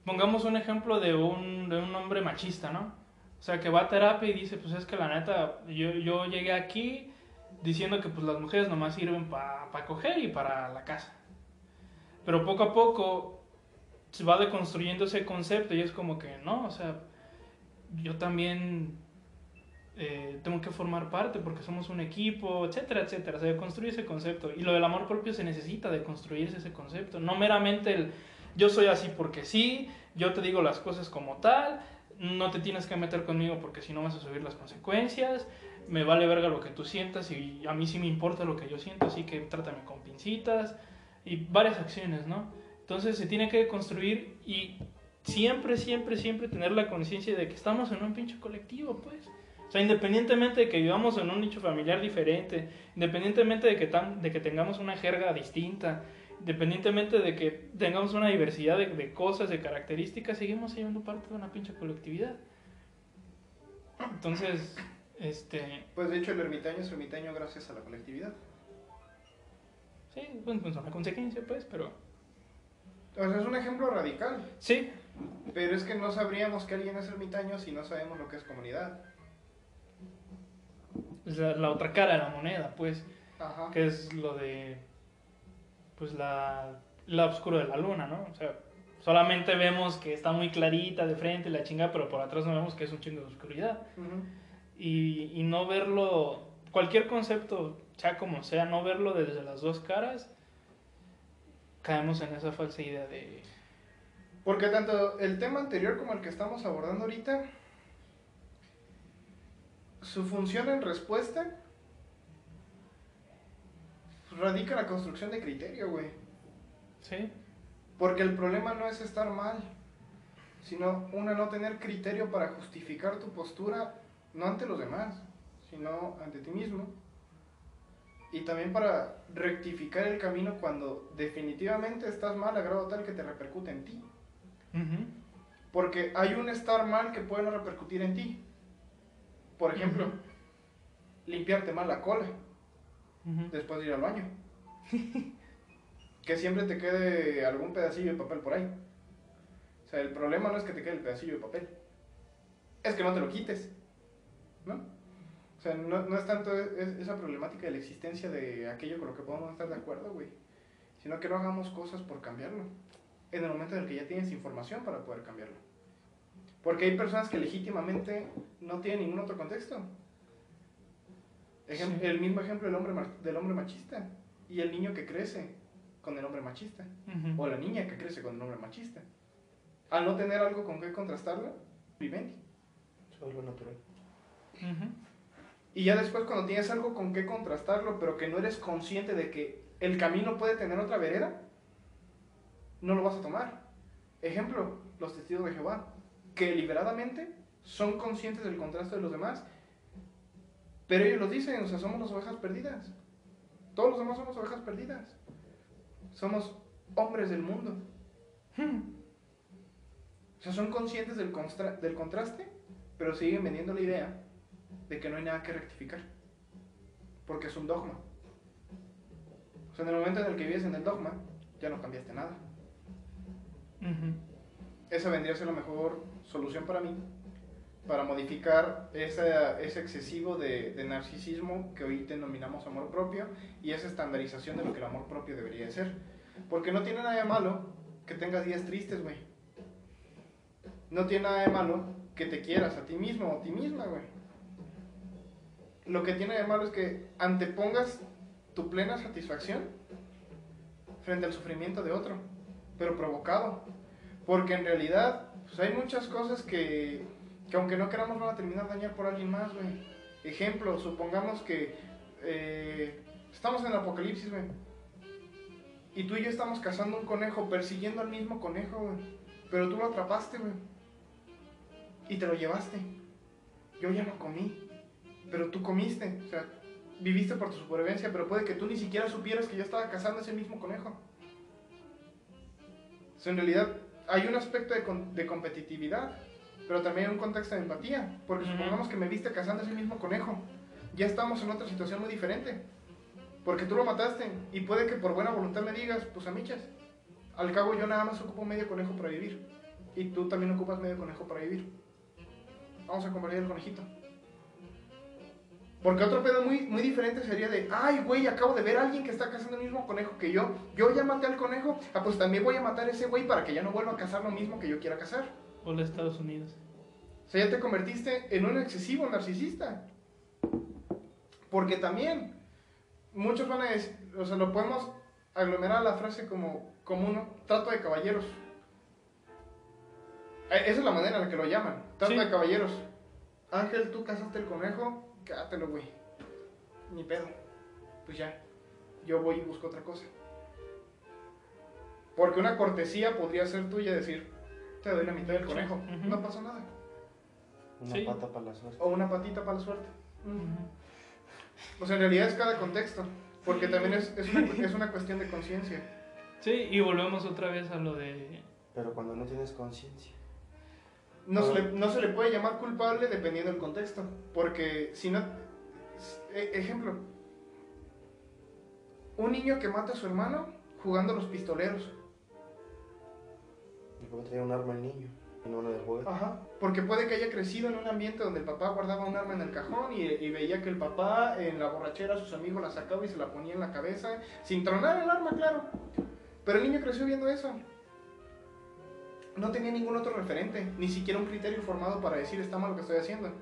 pongamos un ejemplo de un, de un hombre machista, ¿no? O sea, que va a terapia y dice, pues es que la neta, yo, yo llegué aquí diciendo que pues las mujeres nomás sirven para coger y para la casa. Pero poco a poco se va deconstruyendo ese concepto y es como que, no, o sea, yo también eh, tengo que formar parte porque somos un equipo, etcétera, etcétera. Se deconstruye ese concepto. Y lo del amor propio se necesita deconstruirse ese concepto. No meramente el yo soy así porque sí, yo te digo las cosas como tal, no te tienes que meter conmigo porque si no vas a subir las consecuencias, me vale verga lo que tú sientas y a mí sí me importa lo que yo siento, así que trátame con pincitas y varias acciones, ¿no? Entonces se tiene que construir y siempre, siempre, siempre tener la conciencia de que estamos en un pinche colectivo, pues. O sea, independientemente de que vivamos en un nicho familiar diferente, independientemente de que, tan, de que tengamos una jerga distinta, independientemente de que tengamos una diversidad de, de cosas, de características, seguimos siendo parte de una pinche colectividad. Entonces, este... Pues de hecho el ermitaño es ermitaño gracias a la colectividad. Sí, pues, pues una consecuencia, pues, pero... O sea, es un ejemplo radical. Sí, Pero es que no sabríamos que alguien es ermitaño si no sabemos lo que es comunidad. Es la, la otra cara de la moneda, pues, Ajá. que es lo de, pues, la, la oscuro de la luna, ¿no? O sea, solamente vemos que está muy clarita de frente la chinga, pero por atrás no vemos que es un chingo de oscuridad. Y, y no verlo, cualquier concepto, sea como sea, no verlo desde las dos caras, caemos en esa falsa idea de... Porque tanto el tema anterior como el que estamos abordando ahorita, su función en respuesta radica en la construcción de criterio, güey. Sí, Porque el problema no es estar mal, sino una no tener criterio para justificar tu postura, no ante los demás, sino ante ti mismo. Y también para rectificar el camino cuando definitivamente estás mal a grado tal que te repercute en ti. Porque hay un estar mal que puede no repercutir en ti. Por ejemplo, limpiarte mal la cola después de ir al baño. que siempre te quede algún pedacillo de papel por ahí. O sea, el problema no es que te quede el pedacillo de papel, es que no te lo quites. ¿No? O sea, no, no es tanto es- esa problemática de la existencia de aquello con lo que podemos estar de acuerdo, güey. Sino que no hagamos cosas por cambiarlo. En el momento en el que ya tienes información para poder cambiarlo. Porque hay personas que legítimamente no tienen ningún otro contexto. Ejem- Sí. El mismo ejemplo del hombre, del hombre machista y el niño que crece con el hombre machista Ujú. o la niña que crece con el hombre machista. Al no tener algo con qué contrastarlo, viven. Soy lo natural. Y ya después cuando tienes algo con qué contrastarlo, pero que no eres consciente de que el camino puede tener otra vereda, no lo vas a tomar. Ejemplo, los testigos de Jehová, que deliberadamente son conscientes del contraste de los demás, pero ellos lo dicen, o sea, somos las ovejas perdidas. Todos los demás somos ovejas perdidas. Somos hombres del mundo. O sea, son conscientes del, constra- del contraste, pero siguen vendiendo la idea de que no hay nada que rectificar. Porque es un dogma. O sea, en el momento en el que vives en el dogma, ya no cambiaste nada. Ujú. Esa vendría a ser la mejor solución para mí, para modificar esa- ese excesivo de, de narcisismo que hoy denominamos amor propio y esa estandarización de lo que el amor propio debería de ser. Porque no tiene nada de malo que tengas días tristes, güey. No tiene nada de malo que te quieras a ti mismo o a ti misma, güey. Lo que tiene de malo es que antepongas tu plena satisfacción frente al sufrimiento de otro, pero provocado. Porque en realidad, pues hay muchas cosas que, que aunque no queramos van a terminar dañar por alguien más, güey. Ejemplo, supongamos que eh, estamos en el apocalipsis, güey. Y tú y yo estamos cazando un conejo, persiguiendo al mismo conejo, güey. Pero tú lo atrapaste, güey. Y te lo llevaste. Yo ya no comí. Pero tú comiste. O sea, viviste por tu supervivencia, pero puede que tú ni siquiera supieras que yo estaba cazando ese mismo conejo. O sea, en realidad hay un aspecto de, competitividad, pero también hay un contexto de empatía. Porque supongamos que me viste cazando ese mismo conejo. Ya estamos en otra situación muy diferente. Porque tú lo mataste y puede que por buena voluntad me digas, pues amichas, al cabo yo nada más ocupo medio conejo para vivir. Y tú también ocupas medio conejo para vivir. Vamos a compartir el conejito. Porque otro pedo muy, muy diferente sería de, ay, güey, acabo de ver a alguien que está cazando el mismo conejo que yo. Yo ya maté al conejo, ah, pues también voy a matar a ese güey para que ya no vuelva a cazar lo mismo que yo quiera cazar. Hola Estados Unidos. O sea, ya te convertiste en un excesivo narcisista. Porque también, muchos van a decir, o sea, lo podemos aglomerar a la frase como, como un trato de caballeros. Eh, Esa es la manera en la que lo llaman, trato Sí. de caballeros. Ángel, tú cazaste el conejo, quédatelo, güey. Ni pedo. Pues ya, yo voy y busco otra cosa. Porque una cortesía podría ser tuya decir, te doy la mitad del conejo, no pasa nada. Una Sí. pata para la suerte. O una patita para la suerte. Ujú. O sea, en realidad es cada contexto. Porque también es, es, una, es una cuestión de conciencia. Sí, y volvemos otra vez a lo de... Pero cuando no tienes conciencia. No se, le, no se le puede llamar culpable dependiendo del contexto. Porque si no. e- Ejemplo. Un niño que mata a su hermano jugando a los pistoleros. Y como traía un arma el niño. Y no una de juguete. Ajá. Porque puede que haya crecido en un ambiente donde el papá guardaba un arma en el cajón y, y veía que el papá en la borrachera sus amigos la sacaba y se la ponía en la cabeza. Sin tronar el arma, claro. Pero el niño creció viendo eso. No tenía ningún otro referente, ni siquiera un criterio formado para decir está mal lo que estoy haciendo.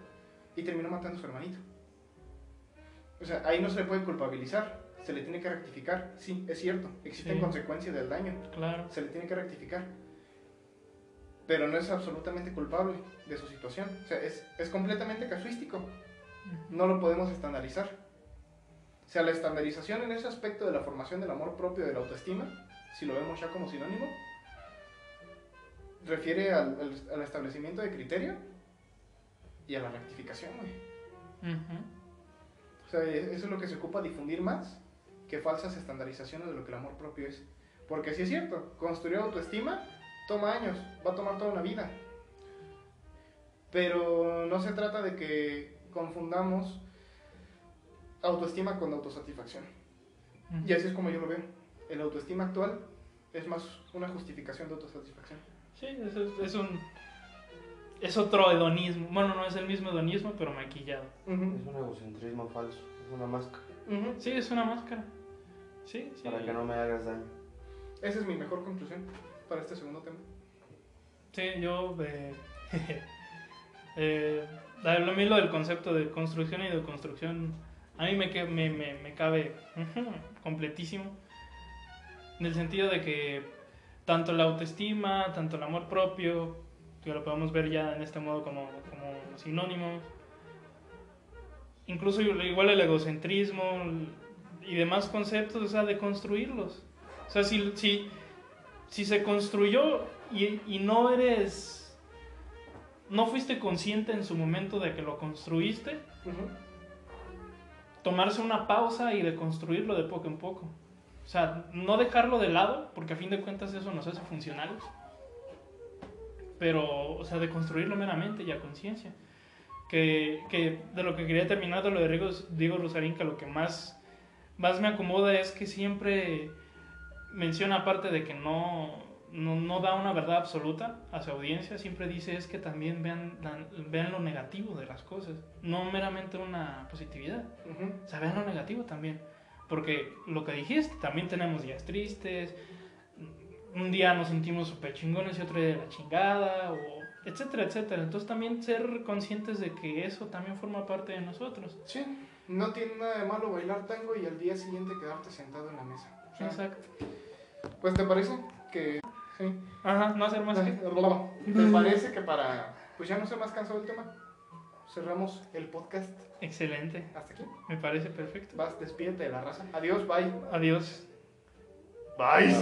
Y terminó matando a su hermanito. O sea, ahí no se le puede culpabilizar, se le tiene que rectificar. Sí, es cierto, existen Sí. consecuencias del daño, Claro. se le tiene que rectificar. Pero no es absolutamente culpable de su situación. O sea, es, es completamente casuístico. No lo podemos estandarizar. O sea, la estandarización en ese aspecto de la formación del amor propio, de la autoestima, si lo vemos ya como sinónimo, refiere al, al- al establecimiento de criterio y a la rectificación, güey. Ujú. O sea, e- eso es lo que se ocupa difundir más que falsas estandarizaciones de lo que el amor propio es. Porque sí es cierto, construir autoestima toma años, va a tomar toda una vida. Pero no se trata de que confundamos autoestima con autosatisfacción. Y así es como yo lo veo. El autoestima actual es más una justificación de autosatisfacción. Sí, es, es- es un... Es otro hedonismo. Bueno, no es el mismo hedonismo, pero maquillado. Es un egocentrismo falso. Es una máscara. Sí, es una máscara. Sí, sí. Para que no me hagas daño. Esa es mi mejor conclusión para este segundo tema. Sí, yo... Eh, eh, a mí lo del concepto de construcción y de construcción, a mí me, que- me, me, me cabe completísimo. En el sentido de que tanto la autoestima, tanto el amor propio, que lo podemos ver ya en este modo como, como sinónimos, incluso igual el egocentrismo y demás conceptos, o sea, de construirlos. O sea, si, si, si se construyó y, y no eres, no fuiste consciente en su momento de que lo construiste, tomarse una pausa y de construirlo de poco en poco. O sea, no dejarlo de lado, porque a fin de cuentas eso nos hace funcionales. Pero, o sea, de construirlo meramente y a conciencia. Que, que de lo que quería terminar de lo de Diego, Diego Rosarín, que lo que más, más me acomoda es que siempre menciona, aparte de que no, no, no da una verdad absoluta a su audiencia, siempre dice es que también vean, vean lo negativo de las cosas, no meramente una positividad. Ujú. O sea, vean lo negativo también. Porque lo que dijiste, también tenemos días tristes, un día nos sentimos súper chingones y otro día de la chingada, o etcétera, etcétera. Entonces también ser conscientes de que eso también forma parte de nosotros. Sí, no tiene nada de malo bailar tango y al día siguiente quedarte sentado en la mesa. O sea, Exacto. Pues te parece que... Sí. Ajá, no hacer más que... ¿Te parece que para... Pues ya no ser más cansado del tema? Cerramos el podcast Excelente, hasta aquí. me parece perfecto. Vas, despídete de la raza. Adiós, bye. Adiós. Bye.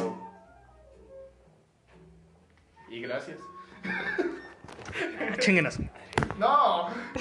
Y gracias. Chinguen a su No.